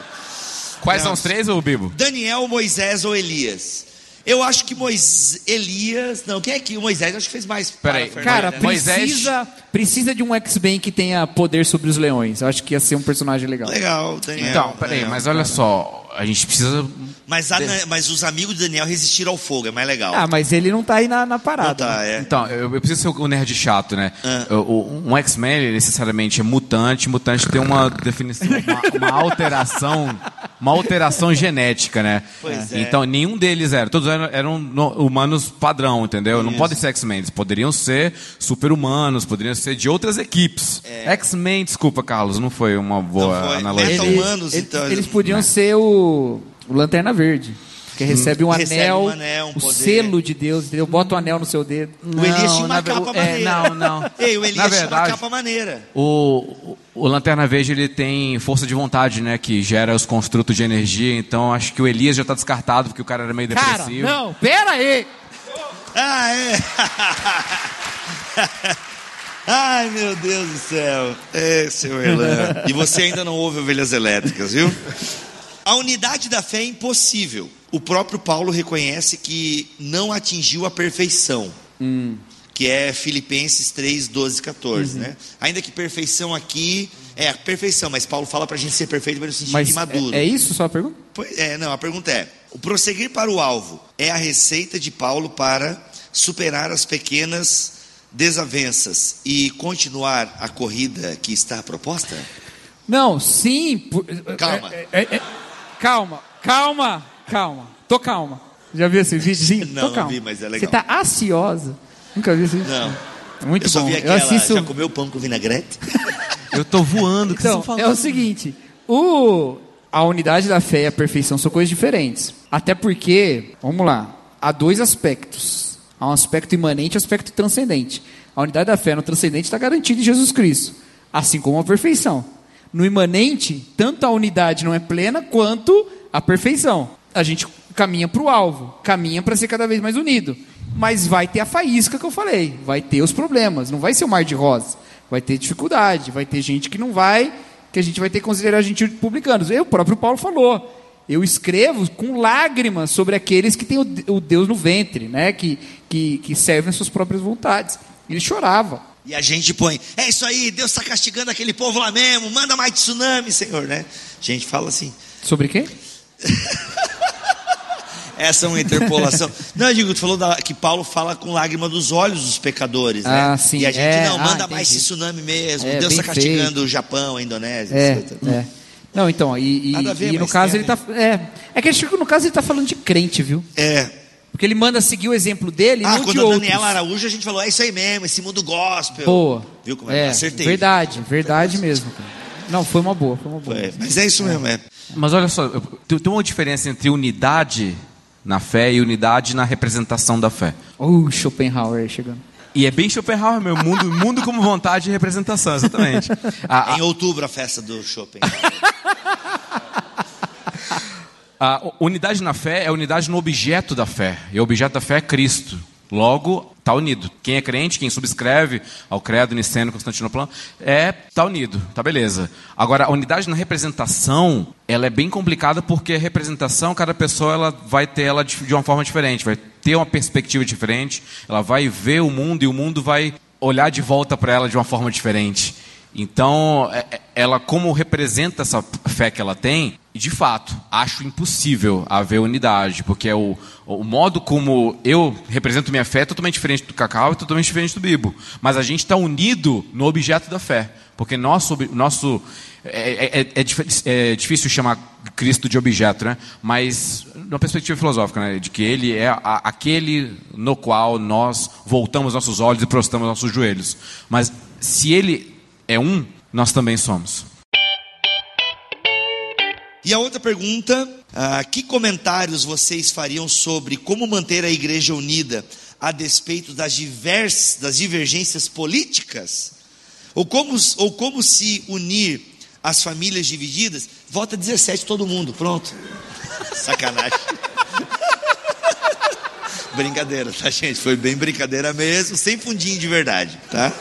Quais Não. são os três, ô Bibo? Daniel, Moisés ou Elias? Eu acho que Moisés. Elias. Não, quem é que? O Moisés acho que fez mais. Peraí, Cara, né? Moisés- precisa, precisa de um X-Men que tenha poder sobre os leões. Eu acho que ia ser um personagem legal. Legal, Daniel. Então, peraí, Daniel. mas olha só, a gente precisa Mas, a- mas os amigos de Daniel resistiram ao fogo, é mais legal. Ah, mas ele não tá aí na, na parada. tá, né? é. Então, eu, eu preciso ser o nerd chato, né? Ah. O- Um X-Men, ele necessariamente é mutante. Mutante tem uma definição, uma, uma alteração, uma alteração (laughs) genética, né? Pois é. Então, nenhum deles era. Todos eram, eram no- humanos padrão, entendeu? Não Isso. podem ser X-Men. Eles poderiam ser super-humanos, poderiam ser de outras equipes. X-Men, desculpa, Carlos, não foi uma boa É. Não foi. analogia. Meta- Ele- humanos, então, eles eles- podiam ser o, o Lanterna Verde. Que recebe um Recebe anel, um anel, um o poder. selo de Deus, entendeu? Bota o anel no seu dedo. O Elias tinha uma capa é, maneira. não, não. (laughs) Ei, o Elias Na tinha uma verdade, capa maneira. O, o, o Lanterna Verde ele tem força de vontade, né? Que gera os construtos de energia. Então acho que o Elias já tá descartado, porque o cara era meio Cara, depressivo. não, pera aí. (laughs) Ah, é. (laughs) Ai, meu Deus do céu. É, seu Erlan. E você ainda não ouve ovelhas elétricas, viu? A unidade da fé é impossível. O próprio Paulo reconhece que não atingiu a perfeição. Que é Filipenses 3, 12, 14, né? Ainda que perfeição aqui é a perfeição, mas Paulo fala pra gente ser perfeito, mas no sentido Mas de maduro. é, é isso só a pergunta? Pois- É, não, a pergunta é: o prosseguir para o alvo é a receita de Paulo para superar as pequenas desavenças e continuar a corrida que está proposta? Não, sim. por- Calma. é- é- é- calma, calma, calma. Tô calma. Já viu esse videozinho? Não, Tô não calma. vi, mas é legal. Você tá ansiosa. Nunca vi esse vídeo? Não. Muito eu só bom. vi Eu aquela. assisto. Já comeu pão com vinagrete? (laughs) Eu tô voando, o que Então, vocês estão é o seguinte: o, a unidade da fé e a perfeição são coisas diferentes. Até porque, vamos lá, há dois aspectos Há um aspecto imanente e um aspecto transcendente. A unidade da fé no transcendente está garantida em Jesus Cristo, assim como a perfeição. No imanente, tanto a unidade não é plena quanto a perfeição. A gente caminha para o alvo, caminha para ser cada vez mais unido. Mas vai ter a faísca que eu falei, vai ter os problemas, não vai ser o mar de rosa. Vai ter dificuldade, vai ter gente que não vai, que a gente vai ter que considerar a gente publicanos. Eu, o próprio Paulo falou. Eu escrevo com lágrimas sobre aqueles que têm o Deus no ventre, né? que, que, que servem as suas próprias vontades. Ele chorava. E a gente põe, é isso aí, Deus está castigando aquele povo lá mesmo, manda mais tsunami, Senhor, né? A gente fala assim. Sobre quê? (laughs) Essa é uma interpolação. (laughs) não, eu digo, tu falou da, que Paulo fala com lágrima dos olhos dos pecadores, né? Ah, sim. E a gente é, não, manda ah, mais esse tsunami mesmo. É, Deus está castigando feito. o Japão, a Indonésia. É, etc. é. Não, então, e, e, ver, e no caso tem ele tá. É, é que acho que no caso ele tá falando de crente, viu? É. Porque ele manda seguir o exemplo dele e Ah, não quando de a outros. Daniela Araújo, a gente falou, é isso aí mesmo, esse mundo gospel. Boa. Viu como é? é Acertei. Verdade, verdade mesmo. cara. Não, foi uma boa, foi uma boa. É, mas é isso mesmo, é. Mas olha só, tem uma diferença entre unidade na fé e unidade na representação da fé. Uh, Schopenhauer aí chegando. E é bem Schopenhauer, meu mundo, (laughs) mundo como vontade e representação, exatamente. A, (laughs) a- Em outubro, a festa do Chopin. (laughs) a unidade na fé é unidade no objeto da fé. E o objeto da fé é Cristo. Logo, está unido. Quem é crente, quem subscreve ao credo niceno constantinopolitano, é tá unido, tá beleza. Agora, a unidade na representação, ela é bem complicada porque a representação, cada pessoa ela vai ter ela de, de uma forma diferente, vai ter uma perspectiva diferente, ela vai ver o mundo e o mundo vai olhar de volta para ela de uma forma diferente. Então, é- é- ela como representa essa fé que ela tem, e de fato, acho impossível haver unidade, porque é o, o modo como eu represento minha fé é totalmente diferente do Cacau e totalmente diferente do Bibo. Mas a gente está unido no objeto da fé, porque nosso, nosso é, é- é- é é difícil chamar Cristo de objeto, né? Mas numa perspectiva filosófica, né? de que ele é a- aquele no qual nós voltamos nossos olhos e prostramos nossos joelhos. Mas se ele é um, nós também somos. E a outra pergunta: ah, que comentários vocês fariam sobre como manter a igreja unida a despeito das, divers, das divergências políticas? Ou como, ou como se unir as famílias divididas? Vota 17 todo mundo, pronto. (laughs) Sacanagem. (laughs) brincadeira, tá, gente? Foi bem brincadeira mesmo, sem fundinho de verdade, tá?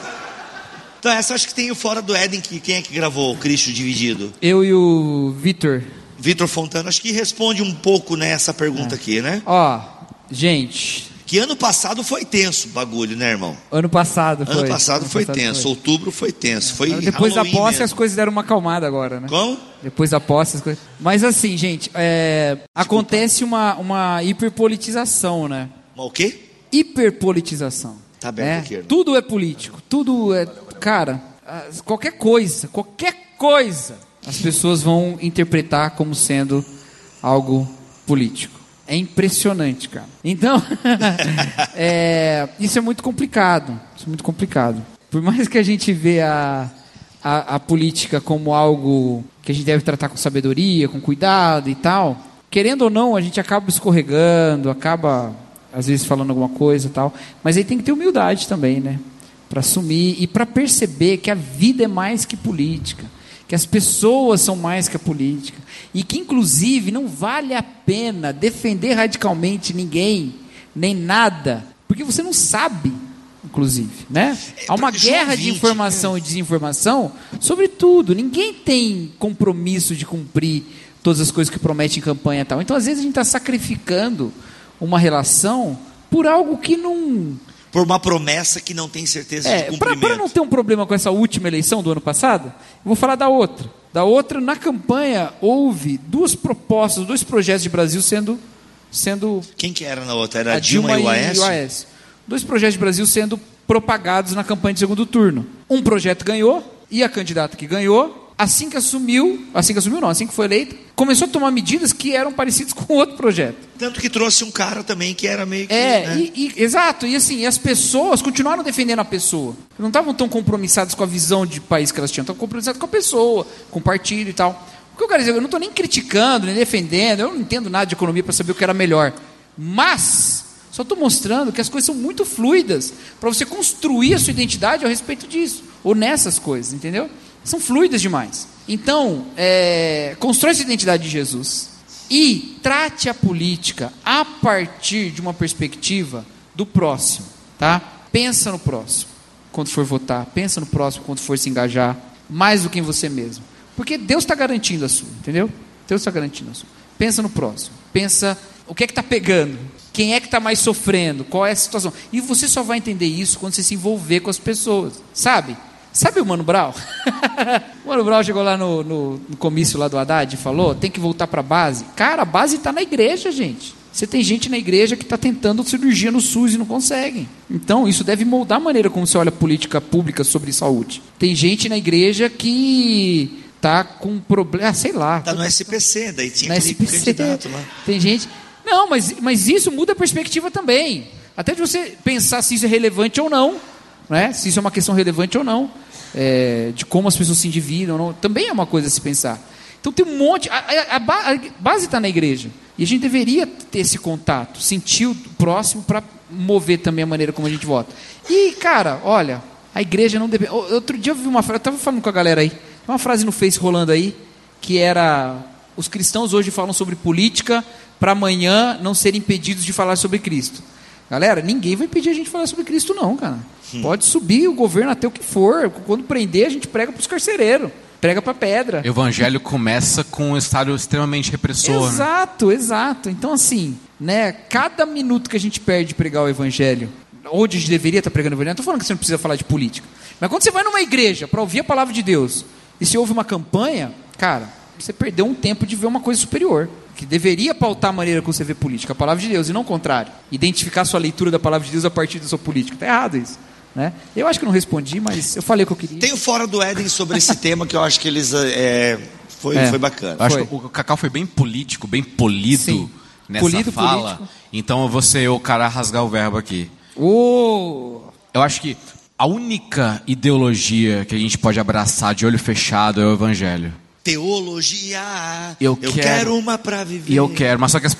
Então, essa eu acho que tem o Fora do Éden, que quem é que gravou o Cristo Dividido? Eu e o Vitor. Vitor Fontana, acho que responde um pouco nessa pergunta aqui, né? Ó, gente, Que ano passado foi tenso o bagulho, né, irmão? ano passado foi. Ano passado foi passado tenso, foi. outubro foi tenso, foi Depois da Halloween posse as mesmo. coisas deram uma acalmada agora, né? Como? Depois da posse as coisas. Mas assim, gente, é, acontece uma, uma hiperpolitização, né? Mas o quê? Hiperpolitização. Tá aberto né? Tudo é político. Tudo é. Cara, qualquer coisa, qualquer coisa, as pessoas vão interpretar como sendo algo político. É impressionante, cara. Então, (laughs) é, isso é muito complicado. Isso é muito complicado. Por mais que a gente vê a, a, a política como algo que a gente deve tratar com sabedoria, com cuidado e tal, querendo ou não, a gente acaba escorregando, acaba às vezes falando alguma coisa e tal. Mas aí tem que ter humildade também, né? Para assumir e para perceber que a vida é mais que política, que as pessoas são mais que a política e que inclusive não vale a pena defender radicalmente ninguém nem nada, porque você não sabe, inclusive, né? Há uma guerra de 20, informação e desinformação sobre tudo. Ninguém tem compromisso de cumprir todas as coisas que promete em campanha e tal. Então, às vezes, a gente está sacrificando uma relação por algo que não. Por uma promessa que não tem certeza É, de para cumprimento. não ter um problema com essa última eleição do ano passado, vou falar da outra. Da outra, na campanha, houve duas propostas, dois projetos de Brasil sendo, sendo Quem que era na outra? Era a a Dilma, e o Aécio? Aécio. Dois projetos de Brasil sendo propagados na campanha de segundo turno. Um projeto ganhou e a candidata que ganhou, assim que assumiu, assim que assumiu não, assim que foi eleita, começou a tomar medidas que eram parecidas com outro projeto. Tanto que trouxe um cara também que era meio que. É, né? e, e- exato, e assim, e as pessoas continuaram defendendo a pessoa. Não estavam tão compromissadas com a visão de país que elas tinham, estavam compromissadas com a pessoa, com o partido e tal. O que eu quero dizer, eu não estou nem criticando, nem defendendo, eu não entendo nada de economia para saber o que era melhor. Mas Só estou mostrando que as coisas são muito fluidas para você construir a sua identidade ao respeito disso, ou nessas coisas, entendeu? São fluidas demais. Então, é, constrói sua identidade de Jesus e trate a política a partir de uma perspectiva do próximo, tá? Pensa no próximo quando for votar, pensa no próximo quando for se engajar, mais do que em você mesmo. Porque Deus está garantindo a sua, entendeu? Deus está garantindo a sua. Pensa no próximo. Pensa o que é que está pegando. Quem é que está mais sofrendo? Qual é a situação? E você só vai entender isso quando você se envolver com as pessoas. Sabe? Sabe o Mano Brown? (laughs) o Mano Brown chegou lá no, no, no comício lá do Haddad e falou: tem que voltar para a base. Cara, a base está na igreja, gente. Você tem gente na igreja que está tentando cirurgia no SUS e não conseguem. Então, isso deve moldar a maneira como você olha a política pública sobre saúde. Tem gente na igreja que tá com problema, ah, sei lá. Tá no SPC, daí tinha na SPC. candidato lá. Tem gente. Não, mas, mas isso muda a perspectiva também. Até de você pensar se isso é relevante ou não. Né? Se isso é uma questão relevante ou não. É, de como as pessoas se endividam. Não, também é uma coisa a se pensar. Então tem um monte. A, a, a ba- a base está na igreja. E a gente deveria ter esse contato, sentir o próximo para mover também a maneira como a gente vota. E, cara, olha, a igreja não o- Outro dia eu vi uma frase, eu estava falando com a galera aí, uma frase no Face rolando aí, que era: os cristãos hoje falam sobre política para amanhã não serem impedidos de falar sobre Cristo. Galera, ninguém vai impedir a gente de falar sobre Cristo, não, cara. Pode subir o governo até o que for. Quando prender, a gente prega para os carcereiros, prega para pedra. O evangelho começa com um estado extremamente repressor. né? Exato, exato. Então, assim, né, cada minuto que a gente perde de pregar o evangelho, onde a gente deveria estar pregando o evangelho, não estou falando que você não precisa falar de política. Mas quando você vai numa igreja para ouvir a palavra de Deus e se ouve uma campanha, cara, você perdeu um tempo de ver uma coisa superior. Que deveria pautar a maneira como você vê política, a palavra de Deus, e não o contrário. Identificar sua leitura da palavra de Deus a partir da sua política. Está errado isso. Né? Eu acho que não respondi, mas eu falei o que eu queria. Tem o Fora do Éden sobre esse (laughs) tema que eu acho que eles. é, foi, É. foi bacana. Eu acho Foi. que o Cacau foi bem político, bem polido Sim. nessa Polido, fala. político. Então eu vou ser o cara a rasgar o verbo aqui. Ô! Eu acho que a única ideologia que a gente pode abraçar de olho fechado é o evangelho. Teologia. Eu quero, quero uma pra viver. E eu quero, mas só que as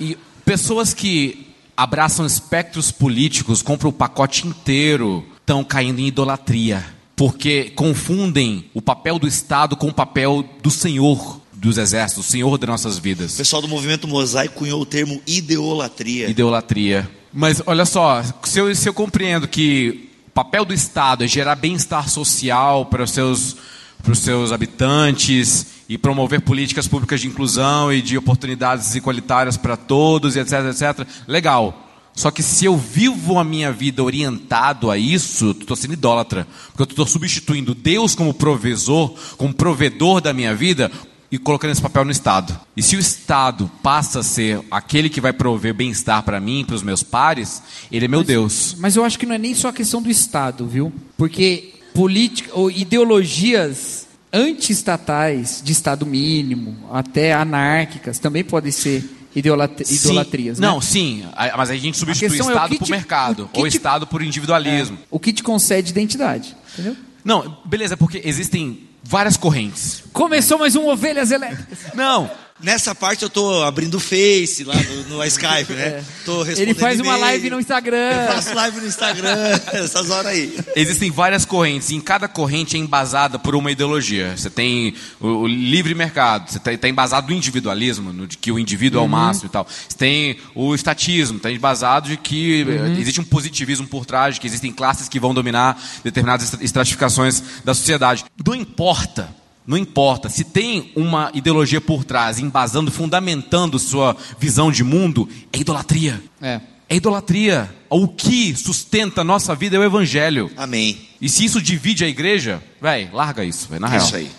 e pessoas que abraçam espectros políticos, compram o pacote inteiro, estão caindo em idolatria, porque confundem o papel do Estado com o papel do Senhor dos exércitos, o Senhor das nossas O vidas. pessoal do movimento mosaico cunhou o termo ideolatria. Idolatria. Mas olha só, se eu, se eu compreendo que o papel do Estado é gerar bem-estar social para os seus, para os seus habitantes e promover políticas públicas de inclusão e de oportunidades igualitárias para todos, etc, etc, legal. Só que se eu vivo a minha vida orientado a isso, estou sendo idólatra. Porque eu estou substituindo Deus como provisor, como provedor da minha vida, e colocando esse papel no Estado. E se o Estado passa a ser aquele que vai prover bem-estar para mim, para os meus pares, ele é meu Deus. Mas eu acho que não é nem só a questão do Estado, viu? Porque política ou ideologias anti-estatais, de Estado mínimo, até anárquicas, também podem ser idolat- Sim. idolatrias. né? Não, sim, a- mas a gente substitui questão é Estado que por te- mercado, ou te- Estado por individualismo. O que te concede identidade, entendeu? Não, beleza, porque existem várias correntes. Começou mais um Ovelhas Elétricas. Não, Nessa parte eu tô abrindo o Face lá no, no Skype, né? (laughs) Tô respondendo É. Ele faz uma live no Instagram. (laughs) Eu faço live no Instagram, (laughs) essas horas aí. Existem várias correntes, e em cada corrente é embasada por uma ideologia. Você tem o, o livre mercado, você está embasado no individualismo, no de que o indivíduo é o máximo e tal. Você tem o estatismo, está embasado de que eh, existe um positivismo por trás, de que existem classes que vão dominar determinadas estra- estratificações da sociedade. Não importa. Não importa, se tem uma ideologia por trás, embasando, fundamentando sua visão de mundo, é idolatria. É. É idolatria. O que sustenta a nossa vida é o evangelho. Amém. E se isso divide a igreja, véi, larga isso, véi, na É real. isso aí.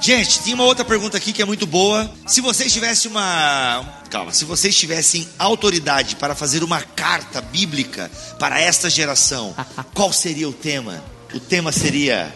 Gente, tinha uma outra pergunta aqui que é muito boa. Se vocês tivessem uma. Calma, se vocês tivessem autoridade para fazer uma carta bíblica para esta geração, (laughs) qual seria o tema? O tema seria.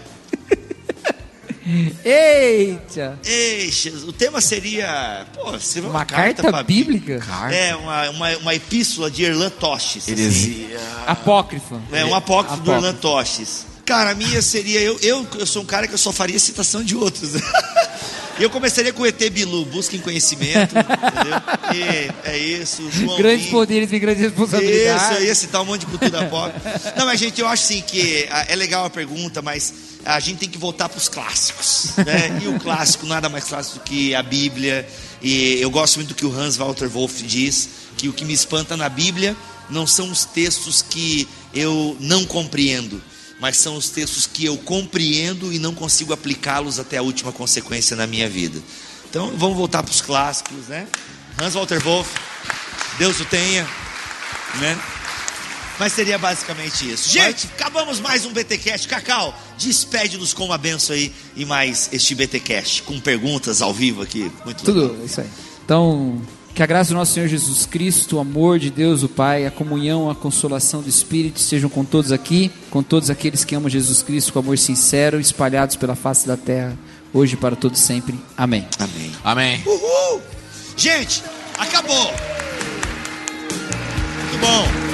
Eita! Ei, Jesus, o tema seria. Pô, seria uma, Uma carta pra- bíblica? É, uma, uma, uma epístola de Erlan Tostes. assim. Heresia. Apócrifa. É um apócrifo do Apócrifo. Erlan Tostes. Cara, a minha seria. Eu, eu, eu sou um cara que eu só faria citação de outros. (laughs) E eu começaria com o ET Bilu, busquem conhecimento, entendeu? E é isso, João Grandes Lee. poderes e grandes responsabilidades. Isso, eu ia citar um monte de cultura pop. Não, mas gente, eu acho sim que ah, é legal a pergunta, mas a gente tem que voltar para os clássicos, né? (laughs) E o clássico nada mais clássico do que a Bíblia. E eu gosto muito do que o Hans Walter Wolff diz, que o que me espanta na Bíblia não são os textos que eu não compreendo, mas são os textos que eu compreendo e não consigo aplicá-los até a última consequência na minha vida. Então, vamos voltar para os clássicos, né? Hans Walter Wolff, Deus o tenha, né? Mas seria basicamente isso. Gente, acabamos mais um BTcast. Cacau, despede-nos com uma benção aí e mais este BTcast com perguntas ao vivo aqui. Muito legal. Tudo, isso aí. Então, que a graça do nosso Senhor Jesus Cristo, o amor de Deus, o Pai, a comunhão, a consolação do Espírito estejam com todos aqui, com todos aqueles que amam Jesus Cristo com amor sincero, espalhados pela face da terra, hoje para todos sempre. Amém. Amém. Amém. Uhul! Gente, acabou! Muito bom.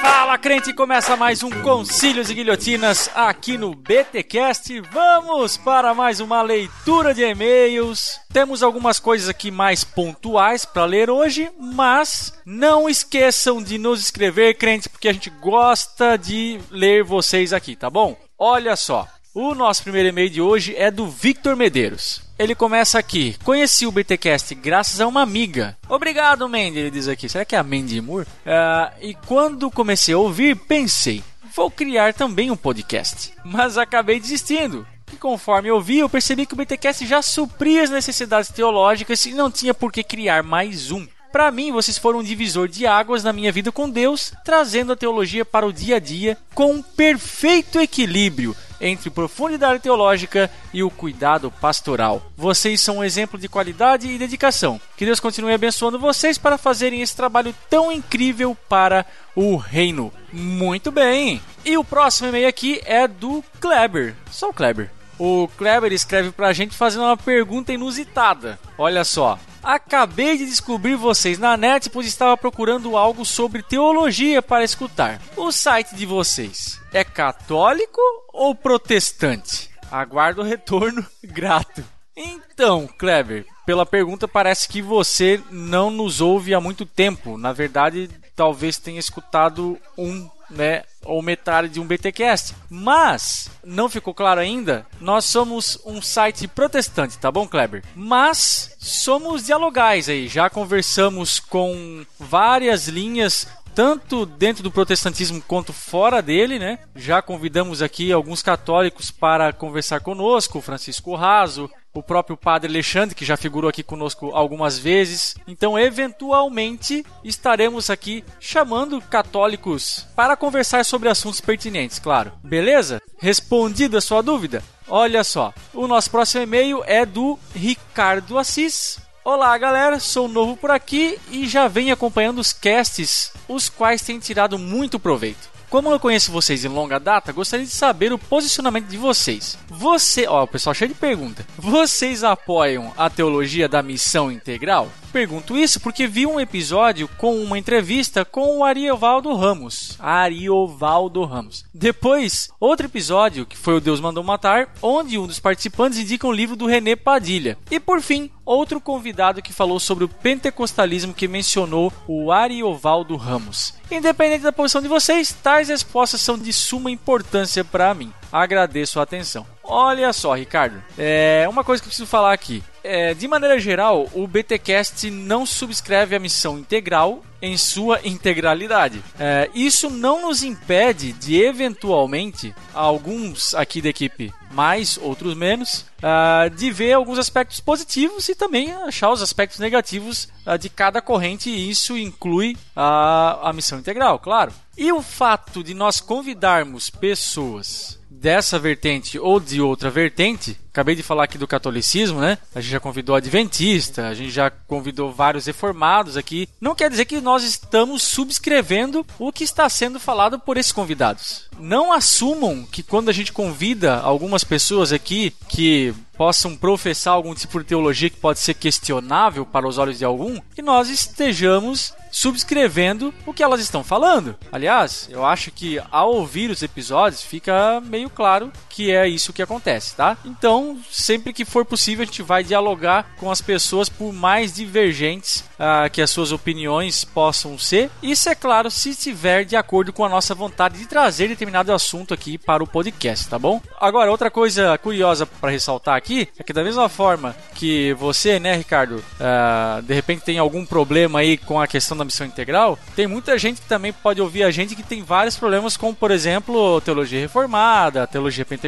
Fala, crente! Começa mais um Concílios e Guilhotinas aqui no BTcast. Vamos para mais uma leitura de e-mails. Temos algumas coisas aqui mais pontuais para ler hoje, mas não esqueçam de nos escrever, crente, porque a gente gosta de ler vocês aqui, tá bom? Olha só. O nosso primeiro e-mail de hoje é do Victor Medeiros. Ele começa aqui. Conheci o BTcast graças a uma amiga. Obrigado, Mandy, ele diz aqui. Será que é a Mandy Moore? Ah, e quando comecei a ouvir, pensei, vou criar também um podcast. Mas acabei desistindo. E conforme eu vi, eu percebi que o BTcast já supria as necessidades teológicas e não tinha por que criar mais um. Para mim, vocês foram um divisor de águas na minha vida com Deus, trazendo a teologia para o dia a dia com um perfeito equilíbrio entre profundidade teológica e o cuidado pastoral. Vocês são um exemplo de qualidade e dedicação. Que Deus continue abençoando vocês para fazerem esse trabalho tão incrível para o reino. Muito bem! E o próximo e-mail aqui é do Kleber. Só o Kleber. O Kleber escreve pra gente fazendo uma pergunta inusitada. Olha só. Acabei de descobrir vocês na net, pois estava procurando algo sobre teologia para escutar. O site de vocês é católico ou protestante? Aguardo o retorno (laughs) grato. Então, Kleber, pela pergunta parece que você não nos ouve há muito tempo. Na verdade, talvez tenha escutado um, né, ou metade de um BTcast. Mas não ficou claro ainda, nós somos um site protestante, tá bom, Kleber? Mas somos dialogais aí, já conversamos com várias linhas tanto dentro do protestantismo quanto fora dele, né? Já convidamos aqui alguns católicos para conversar conosco, Francisco Raso, o próprio Padre Alexandre, que já figurou aqui conosco algumas vezes. Então, eventualmente, estaremos aqui chamando católicos para conversar sobre assuntos pertinentes, claro. Beleza? Respondida a sua dúvida? Olha só, o nosso próximo e-mail é do Ricardo Assis. Olá galera, sou novo por aqui e já venho acompanhando os casts, os quais têm tirado muito proveito. Como eu conheço vocês em longa data, gostaria de saber o posicionamento de vocês. Você, ó, pessoal cheio de pergunta. Vocês apoiam a teologia da missão integral? Pergunto isso porque vi um episódio com uma entrevista com o Ariovaldo Ramos. Ariovaldo Ramos. Depois, outro episódio, que foi o Deus Mandou Matar, onde um dos participantes indica um livro do René Padilha. E por fim, outro convidado que falou sobre o pentecostalismo que mencionou o Ariovaldo Ramos. Independente da posição de vocês, tais respostas são de suma importância para mim. Agradeço a atenção. Olha só, Ricardo, é uma coisa que eu preciso falar aqui. É, de maneira geral, o BTcast não subscreve a missão integral em sua integralidade. É, isso não nos impede de, eventualmente, alguns aqui da equipe mais, outros menos, uh, de ver alguns aspectos positivos e também achar os aspectos negativos uh, de cada corrente, e isso inclui a, a missão integral, claro. E o fato de nós convidarmos pessoas dessa vertente ou de outra vertente, acabei de falar aqui do catolicismo, né? A gente já convidou adventista, a gente já convidou vários reformados aqui. Não quer dizer que nós estamos subscrevendo o que está sendo falado por esses convidados. Não assumam que quando a gente convida algumas pessoas aqui que possam professar algum tipo de teologia que pode ser questionável para os olhos de algum, que nós estejamos subscrevendo o que elas estão falando. Aliás, eu acho que ao ouvir os episódios fica meio claro que é isso que acontece, tá? Então, sempre que for possível, a gente vai dialogar com as pessoas por mais divergentes uh, que as suas opiniões possam ser. Isso é claro se estiver de acordo com a nossa vontade de trazer determinado assunto aqui para o podcast, tá bom? Agora, outra coisa curiosa para ressaltar aqui é que da mesma forma que você, né, Ricardo, uh, de repente tem algum problema aí com a questão da missão integral, tem muita gente que também pode ouvir a gente que tem vários problemas com, por exemplo, teologia reformada, teologia pentecostal,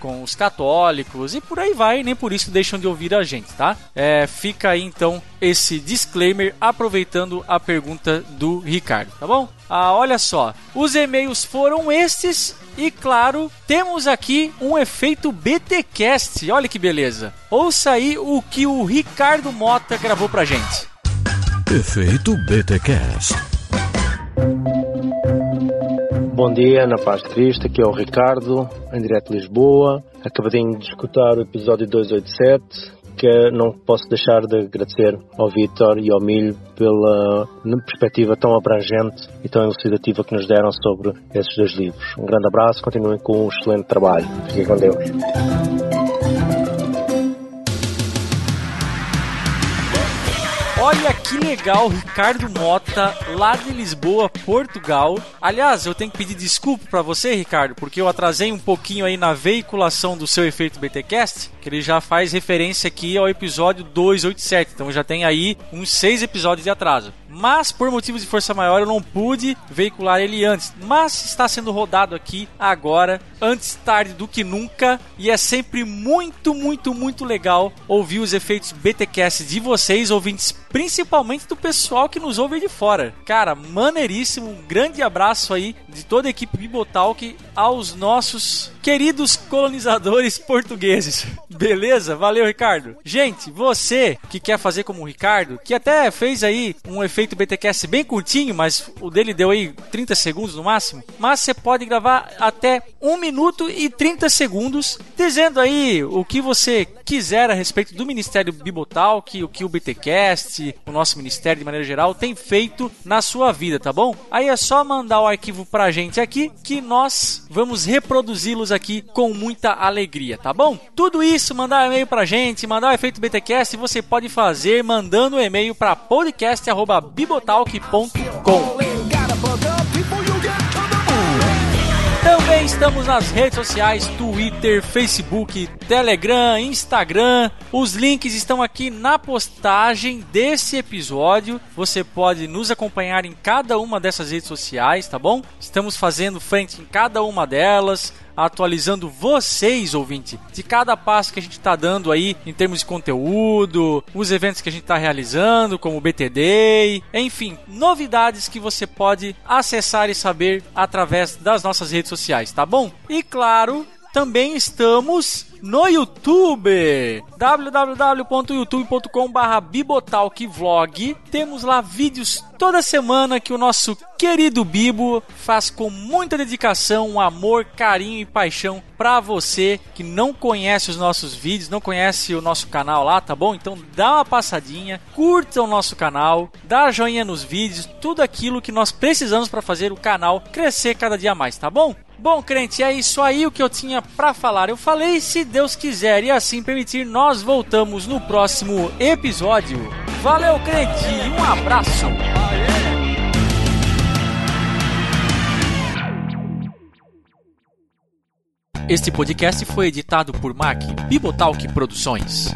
com os católicos e por aí vai, nem por isso deixam de ouvir a gente, tá? É, fica aí então esse disclaimer aproveitando a pergunta do Ricardo, tá bom? Ah, olha só, os e-mails foram estes e claro, temos aqui um efeito BTcast. Olha que beleza. Ouça aí o que o Ricardo Mota gravou pra gente. Efeito BTcast. Bom dia, na paz de Cristo, aqui é o Ricardo, em direto de Lisboa. Acabadinho de escutar o episódio 287 que não posso deixar de agradecer ao Vitor e ao Milho pela perspectiva tão abrangente e tão elucidativa que nos deram sobre esses dois livros. Um grande abraço, continuem com um excelente trabalho. Fiquem com Deus. Olha que legal, Ricardo Mota, lá de Lisboa, Portugal. Aliás, eu tenho que pedir desculpa para você, Ricardo, porque eu atrasei um pouquinho aí na veiculação do seu efeito BTcast, que ele já faz referência aqui ao episódio 287. Então já tem aí uns seis episódios de atraso mas por motivos de força maior eu não pude veicular ele antes. Mas está sendo rodado aqui agora, antes tarde do que nunca, e é sempre muito, muito, muito legal ouvir os efeitos BTcast de vocês, ouvintes, principalmente do pessoal que nos ouve de fora. Cara, maneiríssimo, um grande abraço aí de toda a equipe Bibotalk aos nossos queridos colonizadores portugueses. (laughs) Beleza? Valeu, Ricardo. Gente, você que quer fazer como o Ricardo, que até fez aí um efeito BTcast bem curtinho, mas o dele deu aí 30 segundos no máximo, mas você pode gravar até 1 minuto e 30 segundos dizendo aí o que você quiser a respeito do Ministério Bibotalk, o que o BTcast, o nosso ministério de maneira geral tem feito na sua vida, tá bom? Aí é só mandar o arquivo pra gente aqui que nós vamos reproduzi-los aqui com muita alegria, tá bom? Tudo isso, mandar e-mail pra gente, mandar o efeito BTcast, você pode fazer mandando um e-mail para podcast@bibotalk.com. estamos nas redes sociais, Twitter, Facebook, Telegram, Instagram. Os links estão aqui na postagem desse episódio. Você pode nos acompanhar em cada uma dessas redes sociais, tá bom? Estamos fazendo frente em cada uma delas atualizando vocês, ouvinte, de cada passo que a gente está dando aí em termos de conteúdo, os eventos que a gente está realizando, como o BTD, enfim, novidades que você pode acessar e saber através das nossas redes sociais, tá bom? E claro, também estamos no YouTube www.youtube.com/bibotalkvlog. Temos lá vídeos toda semana que o nosso querido Bibo faz com muita dedicação, amor, carinho e paixão para você que não conhece os nossos vídeos, não conhece o nosso canal lá, tá bom? Então dá uma passadinha, curta o nosso canal, dá joinha nos vídeos, tudo aquilo que nós precisamos para fazer o canal crescer cada dia mais, tá bom? Bom, crente, é isso aí o que eu tinha para falar. Eu falei, se Deus quiser e assim permitir, nós voltamos no próximo episódio. Valeu, crente, um abraço. Este podcast foi editado por Mac Bibotalk Produções.